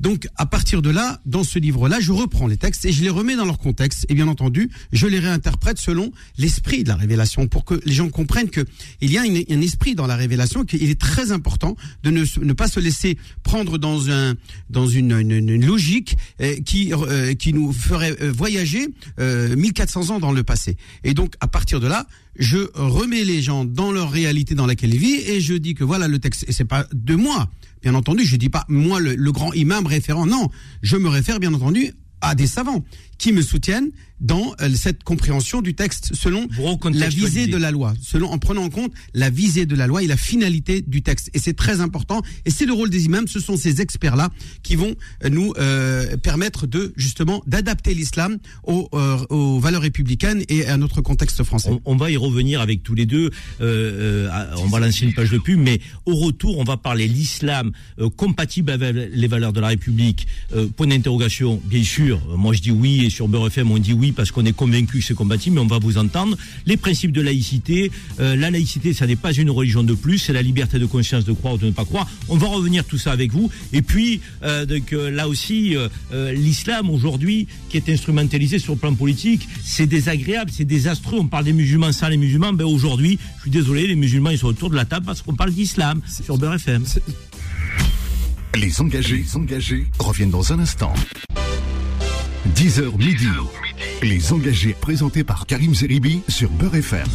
Donc à partir de là, dans ce livre-là, je reprends les textes et je les remets dans leur contexte et bien entendu, je les réinterprète selon l'esprit de la révélation pour que les gens comprennent que il y a un esprit dans la révélation qu'il est très important de ne, pas se laisser prendre dans un dans une, logique euh, qui euh, qui nous ferait euh, voyager euh, 1400 ans dans le passé. Et donc à partir de là, je remets les gens dans leur réalité dans laquelle ils vivent et je dis que voilà le texte et c'est pas de moi. Bien entendu, je dis pas moi le grand imam référent. Non, je me réfère bien entendu à des savants qui me soutiennent dans euh, cette compréhension du texte selon la visée de la loi, selon en prenant en compte la visée de la loi et la finalité du texte. Et c'est très important. Et c'est le rôle des imams. Ce sont ces experts-là qui vont euh, nous euh, permettre de justement d'adapter l'islam aux, euh, aux valeurs républicaines et à notre contexte français. On, on va y revenir avec tous les deux. Euh, euh, on va lancer une page de pub, mais au retour, on va parler l'islam euh, compatible avec les valeurs de la République. Euh, point d'interrogation, bien sûr. Moi, je dis oui, et sur Beurre FM, on dit oui parce qu'on est convaincu que c'est compatible, mais on va vous entendre. Les principes de laïcité. Euh, la laïcité, ça n'est pas une religion de plus, c'est la liberté de conscience de croire ou de ne pas croire. On va revenir tout ça avec vous. Et puis, euh, donc, euh, là aussi, euh, l'islam aujourd'hui, qui est instrumentalisé sur le plan politique, c'est désagréable, c'est désastreux. On parle des musulmans sans les musulmans. Ben aujourd'hui, je suis désolé, les musulmans ils sont autour de la table parce qu'on parle d'islam sur Beurre FM. Les engagés, les engagés reviennent dans un instant. 10h midi. Les engagés présentés par Karim Zeribi sur Beurre FM.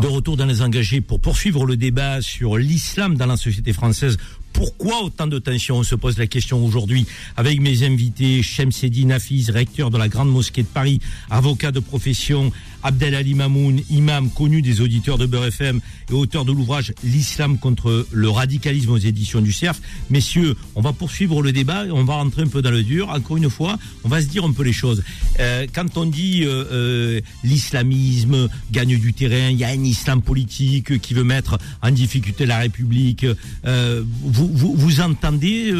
De retour dans les engagés pour poursuivre le débat sur l'islam dans la société française. Pourquoi autant de tensions On se pose la question aujourd'hui avec mes invités, Shemseddin Nafiz, recteur de la Grande Mosquée de Paris, avocat de profession, Abdel Ali Mamoun, imam connu des auditeurs de Beurre FM et auteur de l'ouvrage L'islam contre le radicalisme aux éditions du CERF. Messieurs, on va poursuivre le débat, on va rentrer un peu dans le dur. Encore une fois, on va se dire un peu les choses. Euh, quand on dit euh, euh, l'islamisme gagne du terrain, il y a un islam politique qui veut mettre en difficulté la République, vous, vous, entendez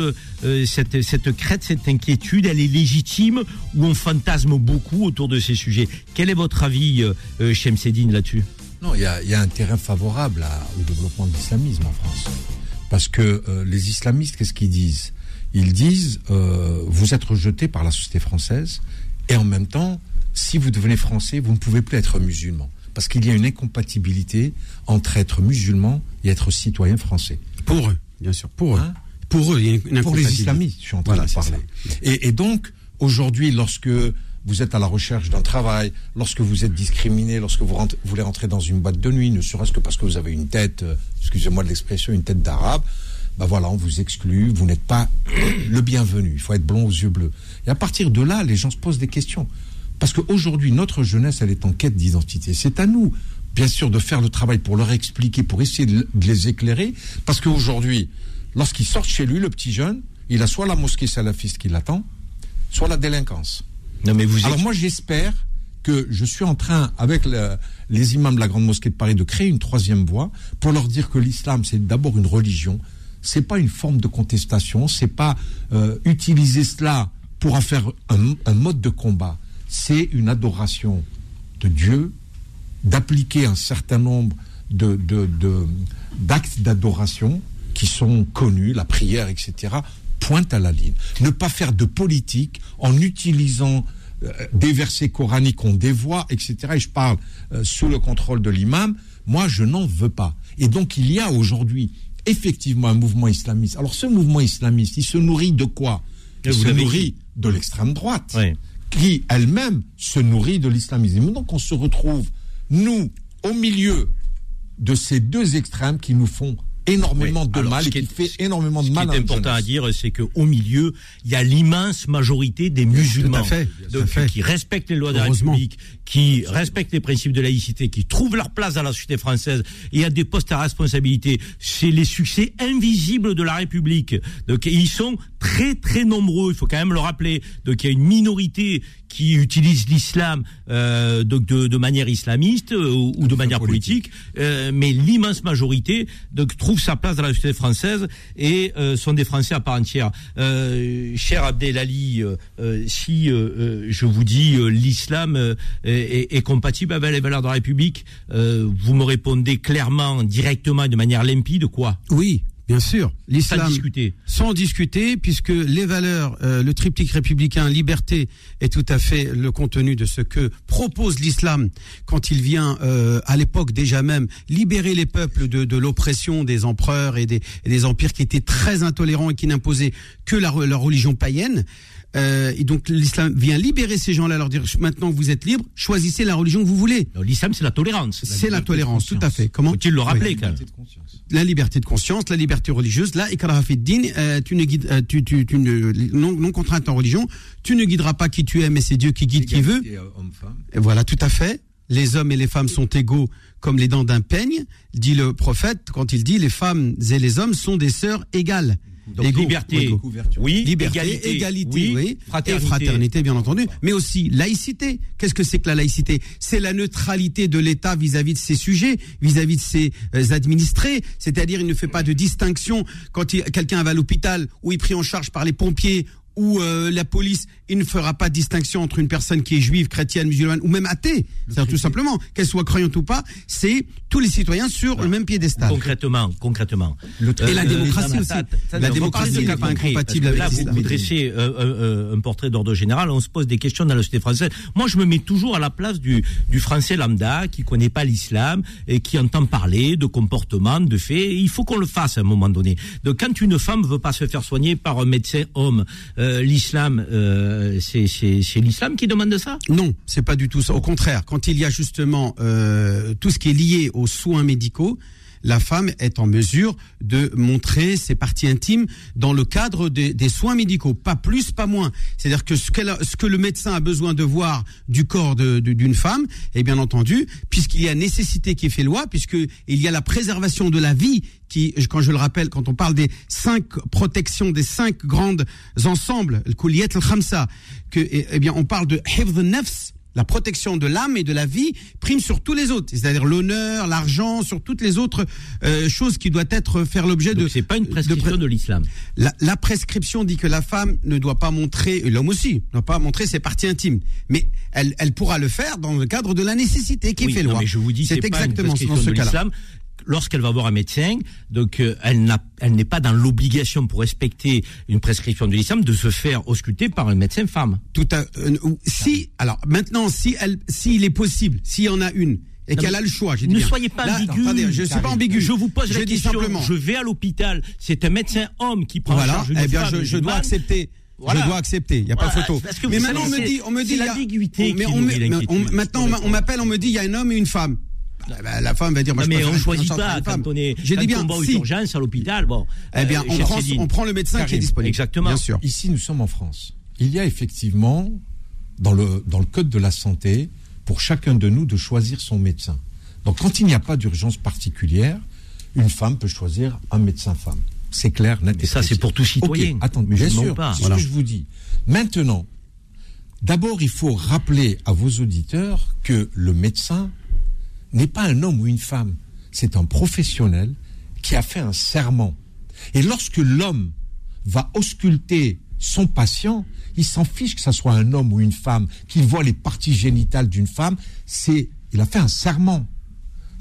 cette, cette crête, cette inquiétude, elle est légitime ou on fantasme beaucoup autour de ces sujets? Quel est votre avis, euh, euh, Shemseddine, là-dessus Non, il y a, il y a un terrain favorable à- au développement de l'islamisme en France. Parce que euh, les islamistes, qu'est-ce qu'ils disent? Ils disent, euh, vous êtes rejeté par la société française, et en même temps, si vous devenez français, vous ne pouvez plus être musulman. Parce qu'il y a une incompatibilité entre être musulman et être citoyen français. Pour eux, bien sûr, pour eux. Pour eux, il y a une Pour les incompatibilité. islamistes, je suis en train Voilà, de c'est parler. Et, et donc, aujourd'hui, lorsque vous êtes à la recherche d'un travail, lorsque vous êtes discriminé, lorsque vous voulez rentrer dans une boîte de nuit, ne serait-ce que parce que vous avez une tête, euh, excusez-moi de l'expression, une tête d'arabe, bah voilà, on vous exclut, vous n'êtes pas le bienvenu. Il faut être blond aux yeux bleus. Et à partir de là, les gens se posent des questions. Parce qu'aujourd'hui, notre jeunesse, elle est en quête d'identité. C'est à nous, bien sûr, de faire le travail pour leur expliquer, pour essayer de les éclairer. Parce qu'aujourd'hui, lorsqu'il sort chez lui, le petit jeune, il a soit la mosquée salafiste qui l'attend, soit la délinquance. Non, mais vous Alors moi, j'espère que je suis en train, avec le- les imams de la Grande Mosquée de Paris, de créer une troisième voie pour leur dire que l'islam, c'est d'abord une religion, c'est pas une forme de contestation, c'est pas euh, utiliser cela pour en faire un, un mode de combat. C'est une adoration de Dieu, d'appliquer un certain nombre de- d'actes d'adoration qui sont connus, la prière, etc., pointe à la ligne. Ne pas faire de politique en utilisant euh, des versets coraniques qu'on dévoie, etc. Et je parle euh, sous le contrôle de l'imam. Moi, je n'en veux pas. Et donc, il y a aujourd'hui effectivement un mouvement islamiste. Alors, ce mouvement islamiste, il se nourrit de quoi? Il se nourrit de l'extrême droite, qui elle-même se nourrit de l'islamisme. Donc, on se retrouve, nous, au milieu de ces deux extrêmes qui nous font énormément Oui. de Alors, mal et qui est- fait énormément de Ce qui mal est important jeunesse. à dire, c'est qu'au milieu, il y a l'immense majorité des musulmans fait, donc, qui respectent les lois de la. République, qui respectent les principes de laïcité, qui trouvent leur place dans la société française et à des postes à responsabilité. C'est les succès invisibles de la République. Donc ils sont très très nombreux. Il faut quand même le rappeler. Donc il y a une minorité qui utilise l'islam euh, donc de, de manière islamiste euh, ou, ou de manière politique, euh, mais l'immense majorité donc trouve sa place dans la société française et euh, sont des Français à part entière. Euh, cher Abdelali, si je vous dis euh, l'islam euh, est, est compatible avec les valeurs de la République, euh, vous me répondez clairement, directement, et de manière limpide, quoi? Oui, bien sûr. L'islam. Sans discuter. Sans discuter, puisque les valeurs, euh, le triptyque républicain, liberté, est tout à fait le contenu de ce que propose l'islam quand il vient, euh, à l'époque déjà même, libérer les peuples de, de l'oppression des empereurs et des, et des empires qui étaient très intolérants et qui n'imposaient que la, la religion païenne. Euh, et donc l'islam vient libérer ces gens-là, leur dire maintenant que vous êtes libres, choisissez la religion que vous voulez. L'islam, c'est la tolérance. C'est la tolérance, tout à fait. Comment Faut-il le rappeler Oui. quand même la liberté de conscience, la liberté religieuse, la ikraha fid din, euh, tu ne guides, euh, tu, tu, tu ne, non, non contrainte en religion, tu ne guideras pas qui tu aimes et c'est Dieu qui guide qui veut. Et voilà, tout à fait. Les hommes et les femmes sont égaux comme les dents d'un peigne, dit le prophète quand il dit les femmes et les hommes sont des sœurs égales. Donc, liberté, oui, liberté, égalité, égalité, oui, fraternité. et fraternité, bien entendu, mais aussi laïcité. Qu'est-ce que c'est que la laïcité? C'est la neutralité de l'État vis-à-vis de ses sujets, vis-à-vis de ses euh, administrés. C'est-à-dire, il ne fait pas de distinction quand il- quelqu'un va à l'hôpital ou est pris en charge par les pompiers ou euh, la police, il ne fera pas distinction entre une personne qui est juive, chrétienne, musulmane ou même athée. C'est-à-dire tout simplement, qu'elle soit croyante ou pas, c'est tous les citoyens sur le même piédestal. Concrètement, concrètement. Et la démocratie aussi. La démocratie n'est pas incompatible avec Là, vous, vous dressez euh, euh, un portrait d'ordre général, on se pose des questions dans la société française. Moi, je me mets toujours à la place du, du français lambda qui connaît pas l'islam et qui entend parler de comportement, de faits. Il faut qu'on le fasse à un moment donné. Donc, quand une femme veut pas se faire soigner par un médecin homme, euh, l'islam, euh, c'est l'islam qui demande ça? Non, c'est pas du tout ça. Au contraire, quand il y a justement euh, tout ce qui est lié aux soins médicaux, la femme est en mesure de montrer ses parties intimes dans le cadre des, soins médicaux, pas plus, pas moins. C'est-à-dire que ce, que le médecin a besoin de voir du corps d'une femme, et bien entendu, puisqu'il y a nécessité qui fait loi, puisque il y a la préservation de la vie qui, quand je le rappelle, quand on parle des cinq protections, des cinq grandes ensembles, le kuliyat al-khamsa, eh, eh bien, on parle de hifdh nafs, la protection de l'âme et de la vie prime sur tous les autres, c'est-à-dire l'honneur, l'argent, sur toutes les autres euh, choses qui doivent être faire l'objet de. C'est pas une prescription de l'islam. La, la prescription dit que la femme ne doit pas montrer, l'homme aussi, ne doit pas montrer ses parties intimes, mais elle, elle pourra le faire dans le cadre de la nécessité qui Oui, fait non, loi. mais je vous dis, c'est c'est pas une exactement dans ce cas-là. Lorsqu'elle va voir un médecin, donc euh, elle n'a, elle n'est pas dans l'obligation pour respecter une prescription de l'islam de se faire ausculter par un médecin femme. Tout à, euh, si alors maintenant si elle s'il est possible s'il y en a une et qu'elle a le choix je dis Ne bien. soyez pas ambigu. je suis pas ambigu Je vous pose je la question. simplement Je vais à l'hôpital. C'est un médecin homme qui prend en voilà charge une eh bien femme je, je dois accepter Voilà. je dois accepter il y a pas Voilà, photo mais maintenant on me dit on me dit l'ambiguïté on- mais on me- maintenant on m'a- on m'appelle on me dit il y a un homme et une femme La femme va dire moi Non, je mais on une choisit pas quand on est j'ai dit quand bien on va aux si. urgences à l'hôpital. Bon, Eh bien, euh, on prend- Céline. on prend le médecin qui est disponible. Exactement. Bien sûr. Ici, nous sommes en France. Il y a effectivement, dans le, dans le code de la santé, pour chacun de nous de choisir son médecin. Donc, quand il n'y a pas d'urgence particulière, une femme peut choisir un médecin femme. C'est clair, net Et ça, c'est pour tout citoyen. Attends, Mais je bien ne sûr, pas. c'est Voilà. ce que je vous dis. Maintenant, d'abord, il faut rappeler à vos auditeurs que le médecin n'est pas un homme ou une femme. C'est un professionnel qui a fait un serment. Et lorsque l'homme va ausculter son patient, il s'en fiche que ce soit un homme ou une femme, qu'il voit les parties génitales d'une femme, c'est, il a fait un serment.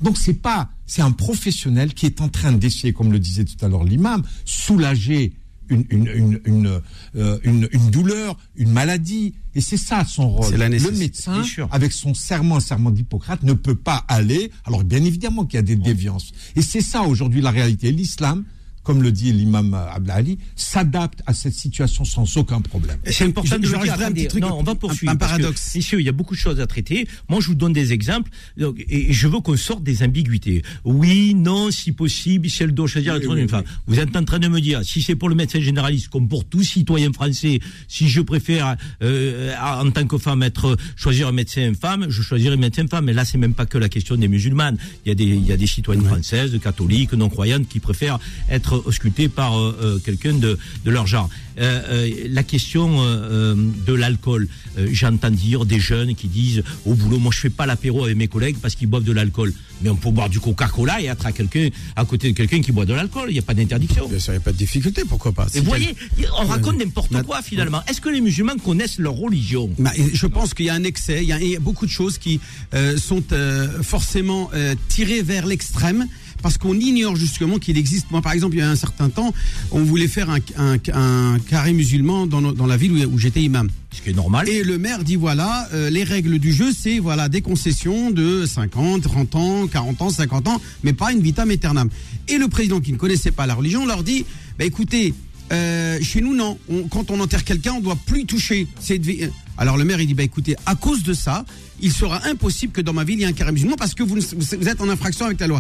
Donc c'est pas, c'est un professionnel qui est en train d'essayer, comme le disait tout à l'heure l'imam, soulager une, une, une, une, euh, une- une douleur, une maladie. Et c'est ça son rôle. La le médecin, avec son serment, serment d'Hippocrate, ne peut pas aller. Alors bien évidemment qu'il y a des déviances. Et c'est ça aujourd'hui la réalité. L'islam, comme le dit l'imam Abdali, s'adapte à cette situation sans aucun problème. C'est important de Je- je le dire. un truc, non, on va un- poursuivre. un que, paradoxe. messieurs, il y a beaucoup de choses à traiter. Moi, je vous donne des exemples. Donc, et je veux qu'on sorte des ambiguïtés. Oui, non, si possible, si elle doit choisir être une femme. Vous êtes en train de me dire, si c'est pour le médecin généraliste, comme pour tout citoyen français, si je préfère, euh, en tant que femme, être choisir un médecin femme, je choisirai un médecin femme. Mais là, c'est même pas que la question des musulmanes. Il y a des, il y a des citoyennes françaises, catholiques, non croyantes, qui préfèrent être auscultées par euh, euh, quelqu'un de, de leur genre. Euh, la question de l'alcool, j'entends dire des jeunes qui disent au boulot, moi je fais pas l'apéro avec mes collègues parce qu'ils boivent de l'alcool. Mais on peut boire du Coca-Cola et être à quelqu'un, à côté de quelqu'un qui boit de l'alcool. Il n'y a pas d'interdiction. Bien sûr, il n'y a pas de difficulté, pourquoi pas Et vous voyez, on raconte n'importe quoi finalement. Est-ce que les musulmans connaissent leur religion? Bah, je pense qu'il y a un excès, il y a, il y a beaucoup de choses qui euh, sont euh, forcément euh, tirées vers l'extrême parce qu'on ignore justement qu'il existe. Moi, par exemple, il y a un certain temps, on voulait faire un, un, un carré musulman dans, la ville où, où j'étais imam. Ce qui est normal. Et le maire dit voilà, euh, les règles du jeu, c'est voilà des concessions de 50, 30 ans, 40 ans, 50 ans, mais pas une vitam aeternam. Et le président qui ne connaissait pas la religion leur dit bah, écoutez, euh, chez nous non, on- quand on enterre quelqu'un, on doit plus toucher. C'est devi- alors le maire il dit bah écoutez, à cause de ça, il sera impossible que dans ma ville il y ait un carré musulman parce que vous, ne- êtes en infraction avec la loi.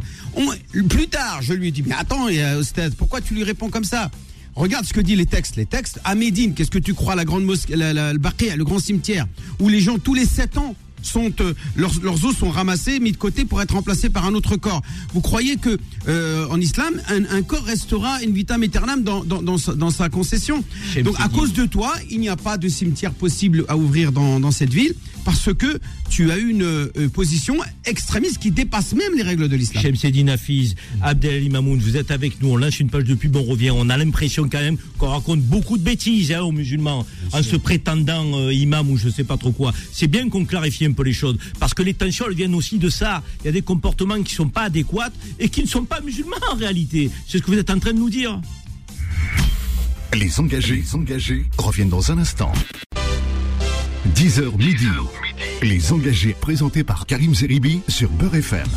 Plus tard, je lui dit mais attends, euh, Stade, pourquoi tu lui réponds comme ça? Regarde ce que disent les textes. Les textes, à Médine, qu'est-ce que tu crois, la grande mosquée, le le grand cimetière, où les gens, tous les sept ans, sont, euh, leurs, leurs os sont ramassés, mis de côté pour être remplacés par un autre corps. Vous croyez que euh, en islam, un, un corps restera une vitam aeternam dans, dans, dans, sa, dans sa concession? Donc à cause de toi, il n'y a pas de cimetière possible à ouvrir dans cette ville parce que tu as une euh, position extrémiste qui dépasse même les règles de l'islam. Chemseddin Hafiz, Abdel Mamoun, vous êtes avec nous, on lance une page de pub, on revient. On a l'impression quand même qu'on raconte beaucoup de bêtises hein, aux musulmans en se prétendant euh, imam ou je sais pas trop quoi. C'est bien qu'on clarifie un peu les choses parce que les tensions elles viennent aussi de ça. Il y a des comportements qui sont pas adéquats et qui ne sont pas musulmans en réalité. C'est ce que vous êtes en train de nous dire. Les engagés, les engagés reviennent dans un instant. 10h midi. Les engagés présentés par Karim Zeribi sur Beurre FM.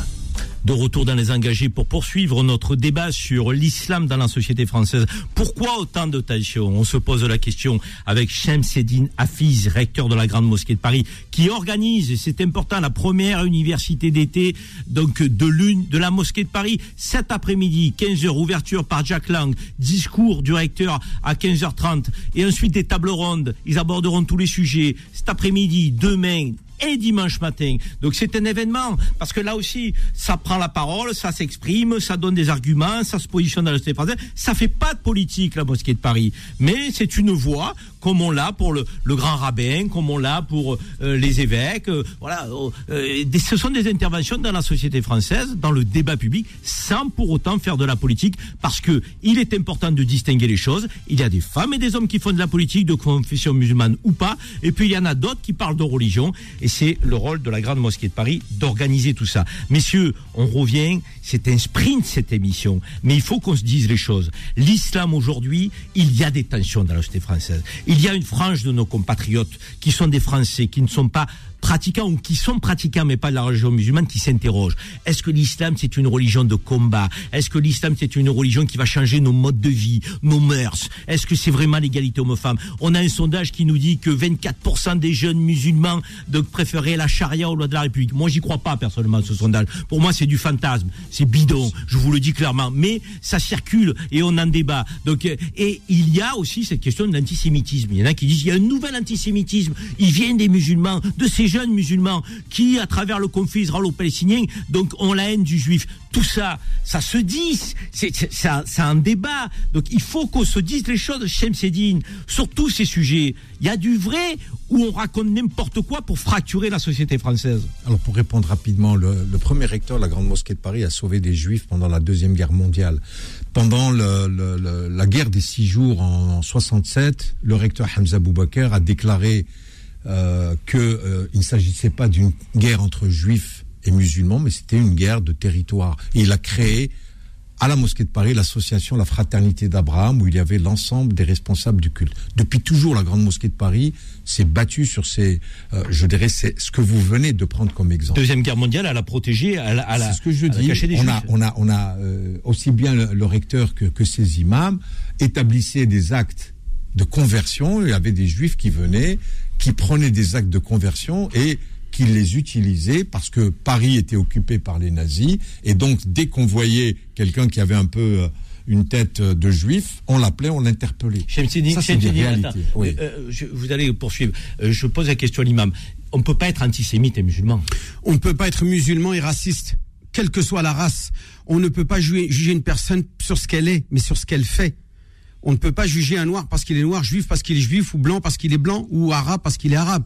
De retour dans les engagés pour poursuivre notre débat sur l'islam dans la société française. Pourquoi autant de tensions? On se pose la question avec Shemseddin Hafiz, recteur de la Grande Mosquée de Paris, qui organise, et c'est important, la première université d'été donc de l'une de la Mosquée de Paris cet après-midi, 15h, ouverture par Jack Lang, discours du recteur à 15h30, et ensuite des tables rondes. Ils aborderont tous les sujets cet après-midi, demain, et dimanche matin. Donc c'est un événement parce que là aussi, ça prend la parole, ça s'exprime, ça donne des arguments, ça se positionne dans la société française. Ça fait pas de politique la mosquée de Paris, mais c'est une voix comme on l'a pour le, le, grand rabbin, comme on l'a pour euh, les évêques. Euh, voilà, euh, des, ce sont des interventions dans la société française, dans le débat public, sans pour autant faire de la politique, parce que il est important de distinguer les choses. Il y a des femmes et des hommes qui font de la politique, de confession musulmane ou pas, et puis il y en a d'autres qui parlent de religion, et c'est le rôle de la Grande Mosquée de Paris d'organiser tout ça. Messieurs, on revient, c'est un sprint cette émission, mais il faut qu'on se dise les choses. L'islam aujourd'hui, il y a des tensions dans la société française. Y a une frange de nos compatriotes qui sont des Français, qui ne sont pas pratiquants ou qui sont pratiquants mais pas de la religion musulmane qui s'interrogent. Est-ce que l'islam c'est une religion de combat? Est-ce que l'islam c'est une religion qui va changer nos modes de vie, nos mœurs? Est-ce que c'est vraiment l'égalité homme-femme? On a un sondage qui nous dit que 24% des jeunes musulmans donc préféraient la charia aux lois de la République. Moi j'y crois pas personnellement ce sondage. Pour moi c'est du fantasme, c'est bidon, je vous le dis clairement. Mais ça circule et on en débat. Donc et il y a aussi cette question de l'antisémitisme. Il y en a qui disent il y a un nouvel antisémitisme. Il vient des musulmans, de ces jeunes musulmans qui, à travers le conflit israélo-palestinien, donc ont la haine du juif. Tout ça, ça se dit, c'est un débat. Donc il faut qu'on se dise les choses, Shemseddin, sur tous ces sujets. Il y a du vrai ou on raconte n'importe quoi pour fracturer la société française Alors pour répondre rapidement, le, premier recteur de la Grande Mosquée de Paris a sauvé des juifs pendant la Deuxième Guerre mondiale. Pendant la guerre des six jours en, en 67, le recteur Hamza Boubaker a déclaré euh, qu'il euh, ne s'agissait pas d'une guerre entre juifs et musulmans, mais c'était une guerre de territoire. Et il a créé à la mosquée de Paris l'association La Fraternité d'Abraham, où il y avait l'ensemble des responsables du culte. Depuis toujours, la grande mosquée de Paris s'est battue sur ces, euh, je dirais, c'est ce que vous venez de prendre comme exemple. Deuxième guerre mondiale, elle a protégé, elle, elle a, c'est ce que je dis. On a, on a, on a euh, aussi bien le, le recteur que, que ses imams établissaient des actes de conversion. Il y avait des juifs qui venaient, qui prenaient des actes de conversion et qui les utilisaient parce que Paris était occupé par les nazis. Et donc, dès qu'on voyait quelqu'un qui avait un peu une tête de juif, on l'appelait, on l'interpellait. Ça, c'est des réalités. Oui. Euh, je, vous allez poursuivre. Euh, je pose la question à l'imam. On ne peut pas être antisémite et musulman. On ne peut pas être musulman et raciste, quelle que soit la race. On ne peut pas juger, juger une personne sur ce qu'elle est, mais sur ce qu'elle fait. On ne peut pas juger un noir parce qu'il est noir, juif parce qu'il est juif, ou blanc parce qu'il est blanc, ou arabe parce qu'il est arabe.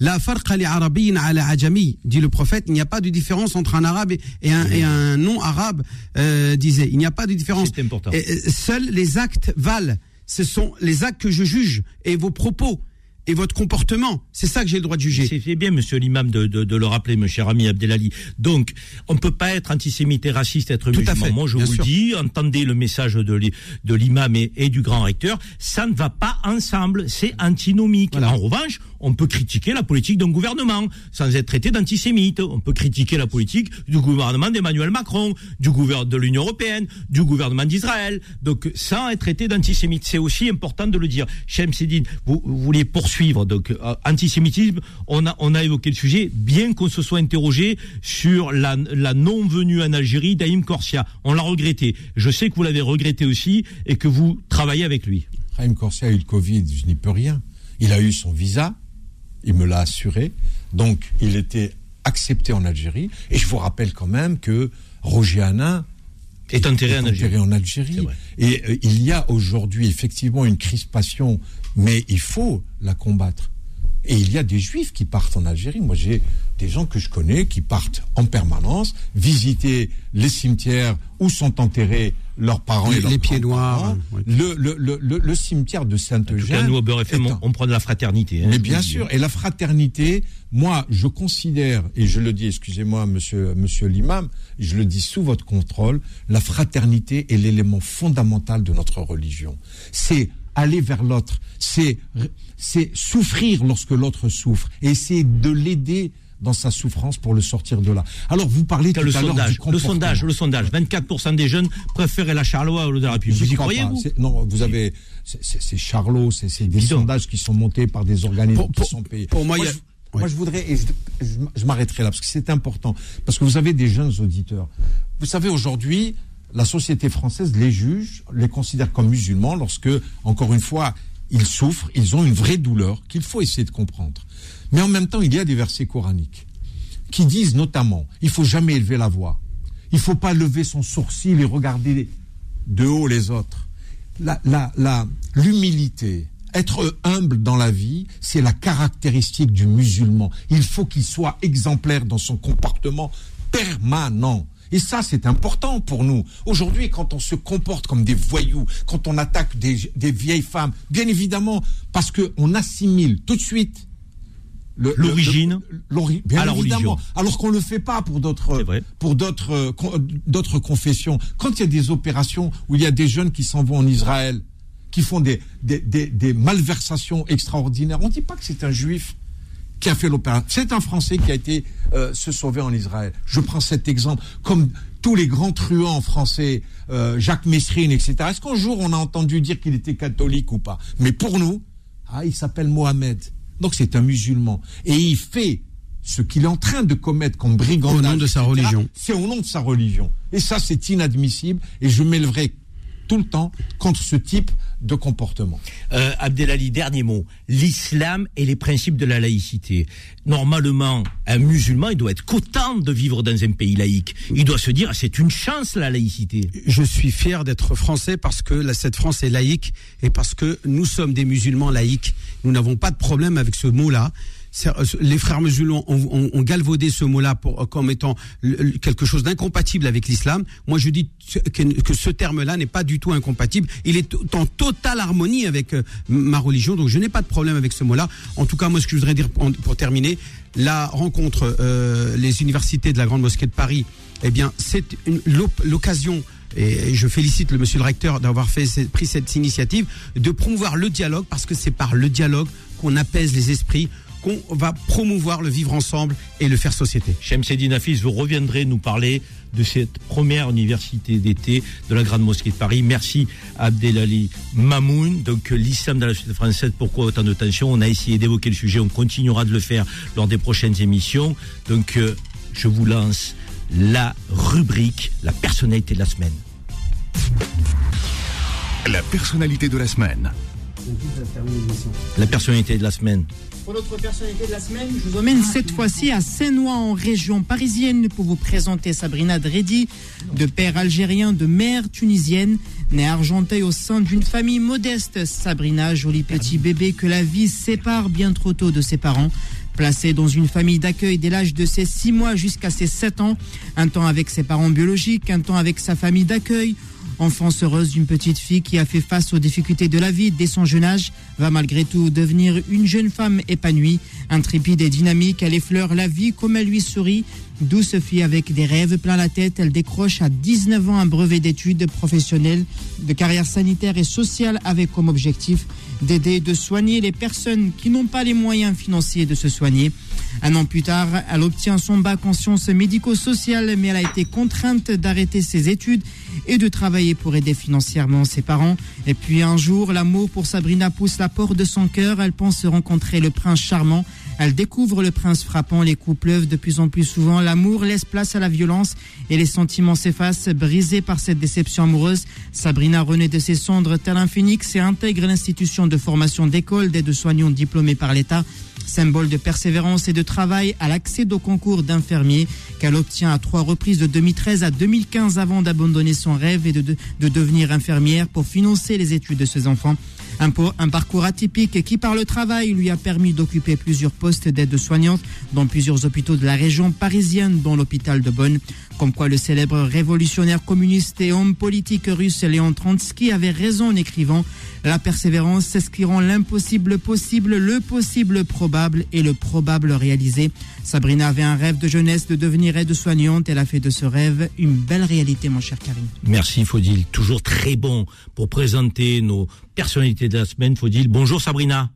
La farqa li arabiyyin ala ajami, dit le prophète, il n'y a pas de différence entre un arabe et un, et un non-arabe, euh, disait. Il n'y a pas de différence. C'est important. Et, seuls les actes valent. Ce sont les actes que je juge et vos propos et votre comportement. C'est ça que j'ai le droit de juger. C'est bien, monsieur l'imam, de, de, de, le rappeler, mon cher ami Abdelali. Donc, on ne peut pas être antisémite et raciste, être Tout musulman. à fait, Moi, je vous sûr. dis, entendez le message de, li- de l'imam et, et du grand recteur, ça ne va pas ensemble, c'est antinomique. Voilà. En revanche, on peut critiquer la politique d'un gouvernement sans être traité d'antisémite. On peut critiquer la politique du gouvernement d'Emmanuel Macron, du gouvernement de l'Union européenne, du gouvernement d'Israël. Donc, sans être traité d'antisémite, c'est aussi important de le dire. Shemseddin, vous, vous vouliez poursuivre donc euh, antisémitisme. On a on a évoqué le sujet, bien qu'on se soit interrogé sur la, la non venue en Algérie d'Aïm Corsia. On l'a regretté. Je sais que vous l'avez regretté aussi et que vous travaillez avec lui. Raïm Corsia a eu le Covid, je n'y peux rien. Il a eu son visa, il me l'a assuré. Donc, il était accepté en Algérie. Et je vous rappelle quand même que Roger Hanin Est enterré en Algérie. en Algérie. Et euh, il y a aujourd'hui effectivement une crispation, mais il faut la combattre. Et il y a des juifs qui partent en Algérie. Moi, j'ai des gens que je connais qui partent en permanence visiter les cimetières où sont enterrés leurs parents Les- et leurs les pieds noirs, oui. Le, le, le, le, le cimetière de Sainte-Eugène. nous, au Beurre FM, on, un- on prend de la fraternité. hein, mais bien sûr, et la fraternité, moi, je considère, et je le dis, excusez-moi, monsieur, monsieur l'imam, je le dis sous votre contrôle, la fraternité est l'élément fondamental de notre religion. C'est aller vers l'autre, c'est, souffrir lorsque l'autre souffre, et c'est de l'aider dans sa souffrance pour le sortir de là. Alors vous parlez tout le à l'heure du sondage, le sondage, le sondage. 24% des jeunes préféraient la Charlois au de la République. J'y Vous y croyez, pas. vous Non, vous avez. c'est- Charlot, c'est des sondages qui sont montés par des organismes Pour- pour- qui sont payés. pour moi, a- je, moi, je voudrais. et je je, je m'arrêterai là, parce que c'est important. Parce que vous avez des jeunes auditeurs. Vous savez, aujourd'hui, la société française les juge, les considère comme musulmans lorsque, encore une fois, ils souffrent, ils ont une vraie douleur qu'il faut essayer de comprendre. Mais en même temps, il y a des versets coraniques qui disent notamment il faut jamais élever la voix. Il faut pas lever son sourcil et regarder de haut les autres. L'humilité, être humble dans la vie, c'est la caractéristique du musulman. Il faut qu'il soit exemplaire dans son comportement permanent. Et ça, c'est important pour nous. Aujourd'hui, quand on se comporte comme des voyous, quand on attaque des, des vieilles femmes, bien évidemment, parce qu'on assimile tout de suite L'origine le- l'ori- bien à la évidemment. religion. Alors qu'on le fait pas pour d'autres pour d'autres euh, d'autres confessions. Quand il y a des opérations où il y a des jeunes qui s'en vont en Israël, qui font des des, des, des malversations extraordinaires, on dit pas que c'est un juif qui a fait l'opération. C'est un Français qui a été euh, se sauver en Israël. Je prends cet exemple comme tous les grands truands français, euh, Jacques Messrine, etc. Est-ce qu'un jour on a entendu dire qu'il était catholique ou pas? Mais pour nous, ah, il s'appelle Mohamed. Donc c'est un musulman. Et il fait ce qu'il est en train de commettre comme brigandage. Au nom de sa religion. C'est au nom de sa religion. Et ça, c'est inadmissible. Et je m'élèverai tout le temps contre ce type de comportement. Euh, Abdelali, dernier mot. L'islam et les principes de la laïcité. Normalement, un musulman, il doit être content de vivre dans un pays laïque. Il doit se dire, ah, c'est une chance la laïcité. Je suis fier d'être français parce que la, cette France est laïque et parce que nous sommes des musulmans laïques. Nous n'avons pas de problème avec ce mot-là. Euh, Les frères musulmans ont, ont- ont galvaudé ce mot-là pour- comme étant quelque chose d'incompatible avec l'islam. Moi, je dis que, ce terme-là n'est pas du tout incompatible. Il est en totale harmonie avec euh, ma religion, donc je n'ai pas de problème avec ce mot-là. En tout cas, moi, ce que je voudrais dire pour, terminer, la rencontre, euh, les universités de la Grande Mosquée de Paris, eh bien, c'est l'occasion et je félicite le monsieur le recteur d'avoir fait pris cette initiative de promouvoir le dialogue parce que c'est par le dialogue qu'on apaise les esprits, qu'on va promouvoir le vivre ensemble et le faire société. Chemseddin Hafiz, vous reviendrez nous parler de cette première université d'été de la Grande Mosquée de Paris. Merci Abdelali Mamoun. Donc euh, l'islam dans la société française, pourquoi autant de tensions? On a essayé d'évoquer le sujet, on continuera de le faire lors des prochaines émissions. Donc euh, je vous lance la rubrique, la personnalité de la semaine. La personnalité de la semaine. La personnalité de la semaine. Pour notre personnalité de la semaine, je vous emmène cette fois-ci à Saint-Ouen, en région parisienne, pour vous présenter Sabrina Dredi, de père algérien, de mère tunisienne, née à Argenteuil au sein d'une famille modeste. Sabrina, joli petit bébé que la vie sépare bien trop tôt de ses parents. Placée dans une famille d'accueil dès l'âge de ses 6 mois jusqu'à ses 7 ans, un temps avec ses parents biologiques, un temps avec sa famille d'accueil, Enfance heureuse d'une petite fille qui a fait face aux difficultés de la vie dès son jeune âge, va malgré tout devenir une jeune femme épanouie, intrépide et dynamique. Elle effleure la vie comme elle lui sourit. Douce fille avec des rêves plein la tête, elle décroche à 19 ans un brevet d'études professionnelles de carrière sanitaire et sociale avec comme objectif d'aider et de soigner les personnes qui n'ont pas les moyens financiers de se soigner. Un an plus tard, elle obtient son bac en sciences médico-sociales, mais elle a été contrainte d'arrêter ses études et de travailler pour aider financièrement ses parents. Et puis un jour, l'amour pour Sabrina pousse la porte de son cœur. Elle pense rencontrer le prince charmant. Elle découvre le prince frappant. Les coups pleuvent de plus en plus souvent. L'amour laisse place à la violence et les sentiments s'effacent. Brisée par cette déception amoureuse, Sabrina renaît de ses cendres tel un phénix et intègre l'institution de formation d'école d'aide-soignants diplômés par l'État. Symbole de persévérance et de travail, à l'accès au concours d'infirmier qu'elle obtient à trois reprises de 2013 à 2015 avant d'abandonner son rêve et de, de, de devenir infirmière pour financer les études de ses enfants. Un, parcours atypique qui, par le travail, lui a permis d'occuper plusieurs postes d'aide-soignante dans plusieurs hôpitaux de la région parisienne, dont l'hôpital de Bonn. Comme quoi le célèbre révolutionnaire communiste et homme politique russe Léon Trotsky avait raison en écrivant La persévérance, c'est ce qui rend l'impossible possible, le possible probable et le probable réalisé. Sabrina avait un rêve de jeunesse de devenir aide-soignante. Elle a fait de ce rêve une belle réalité, mon cher Karim. Merci Faudil, toujours très bon pour présenter nos personnalités de la semaine. Faudil, bonjour Sabrina.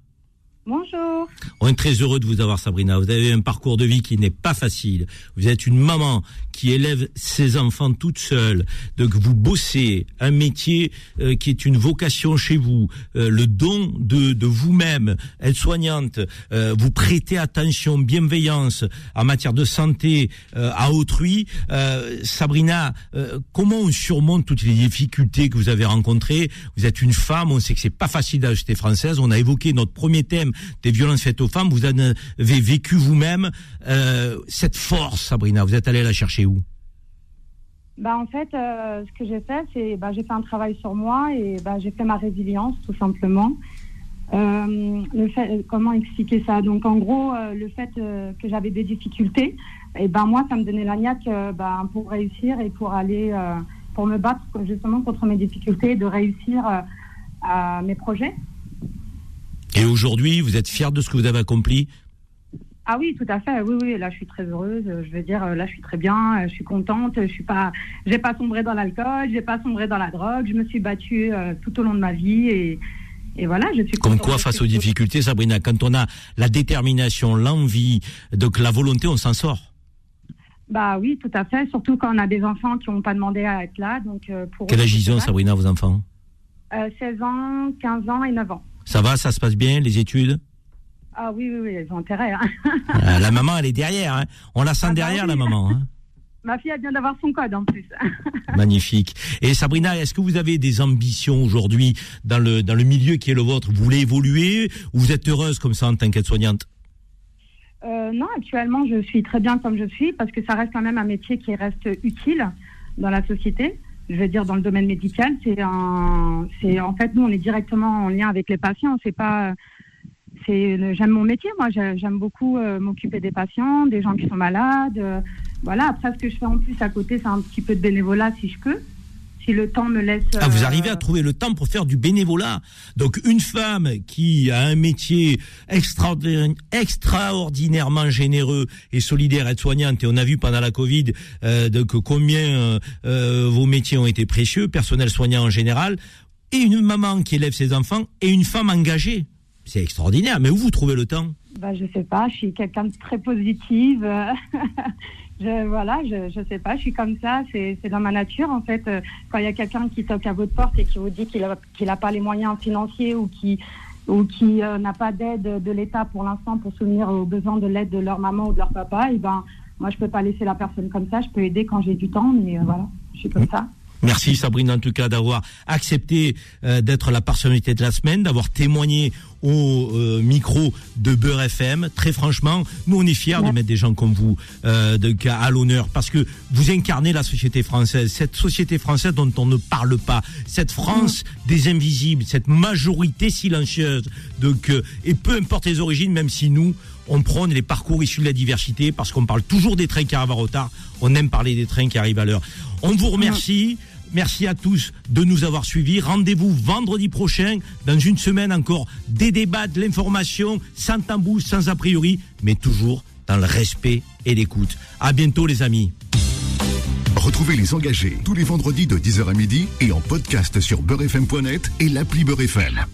Bonjour. On est très heureux de vous avoir, Sabrina. Vous avez un parcours de vie qui n'est pas facile. Vous êtes une maman qui élève ses enfants toute seule. Donc vous bossez un métier euh, qui est une vocation chez vous, euh, le don de, de vous-même, aide-soignante. Euh, vous prêtez attention, bienveillance en matière de santé euh, à autrui. Euh, Sabrina, euh, comment on surmonte toutes les difficultés que vous avez rencontrées? Vous êtes une femme, on sait que c'est pas facile dans française. On a évoqué notre premier thème des violences faites aux femmes. Vous en avez vécu vous-même cette force, Sabrina. Vous êtes allée la chercher où Bah, en fait, euh, ce que j'ai fait, c'est bah, j'ai fait un travail sur moi et bah, j'ai fait ma résilience, tout simplement. Euh, le fait, comment expliquer ça? Donc, en gros, euh, le fait euh, que j'avais des difficultés, et ben moi, ça me donnait la niaque euh, bah, pour réussir et pour aller, euh, pour me battre justement contre mes difficultés et de réussir euh, à mes projets. Et aujourd'hui, vous êtes fière de ce que vous avez accompli? Ah oui, tout à fait. Oui, oui. Là, je suis très heureuse. Je veux dire, là, je suis très bien. Je suis contente. Je suis pas, j'ai pas sombré dans l'alcool. J'ai pas sombré dans la drogue. Je me suis battue euh, tout au long de ma vie et, et voilà, je suis. Comme quoi, face ce aux difficultés, Sabrina, quand on a la détermination, l'envie, donc la volonté, on s'en sort. Bah oui, tout à fait. Surtout quand on a des enfants qui n'ont pas demandé à être là. Donc euh, pour Quel âge ils ont, Sabrina, vos enfants? Vrai. Euh, 16 ans, 15 ans et 9 ans. Ça va, ça se passe bien, les études? Ah oui, oui, oui, ils ont intérêt. hein. Euh, La maman, elle est derrière. hein. On la sent Ah bah derrière, oui. la maman. hein. Ma fille, elle vient d'avoir son code en plus. Magnifique. Et Sabrina, est-ce que vous avez des ambitions aujourd'hui dans le dans le milieu qui est le vôtre? Vous voulez évoluer ou vous êtes heureuse comme ça en tant qu'aide-soignante Euh, non, actuellement, je suis très bien comme je suis parce que ça reste quand même un métier qui reste utile dans la société. Je veux dire, dans le domaine médical, c'est en fait, nous, on est directement en lien avec les patients. C'est pas, c'est, j'aime mon métier. Moi, J'ai- j'aime beaucoup euh, m'occuper des patients, des gens qui sont malades. euh, voilà. Après, ce que je fais en plus à côté, c'est un petit peu de bénévolat si je peux, si le temps me laisse. Ah, vous euh, arrivez à trouver le temps pour faire du bénévolat. Donc une femme qui a un métier extraordinaire- extraordinairement généreux et solidaire, aide-soignante, et on a vu pendant la Covid euh, donc combien euh, euh, vos métiers ont été précieux, personnel soignant en général, et une maman qui élève ses enfants et une femme engagée. C'est extraordinaire. Mais où vous trouvez le temps? Bah, je sais pas, je suis quelqu'un de très positive. je, voilà, je, je sais pas, je suis comme ça, c'est dans ma nature en fait. Quand il y a quelqu'un qui toque à votre porte et qui vous dit qu'il a, qu'il a pas les moyens financiers ou qui ou qui euh, n'a pas d'aide de l'État pour l'instant pour soutenir aux besoins de l'aide de leur maman ou de leur papa, et ben moi je peux pas laisser la personne comme ça. Je peux aider quand j'ai du temps, mais euh, voilà, je suis comme ça. Merci Sabrina en tout cas d'avoir accepté euh, d'être la personnalité de la semaine, d'avoir témoigné au euh, micro de Beurre FM. Très franchement, nous on est fiers de mettre des gens comme vous euh, de, à l'honneur parce que vous incarnez la société française, cette société française dont on ne parle pas, cette France des invisibles, cette majorité silencieuse. Donc, et peu importe les origines, même si nous on prône les parcours issus de la diversité parce qu'on parle toujours des trains qui arrivent en retard. On aime parler des trains qui arrivent à l'heure. On vous remercie. Merci à tous de nous avoir suivis. Rendez-vous vendredi prochain, dans une semaine encore, des débats, de l'information, sans tabou, sans a priori, mais toujours dans le respect et l'écoute. À bientôt les amis. Retrouvez les engagés tous les vendredis de 10h à midi et en podcast sur beurrefm.net et l'appli Beurre FM.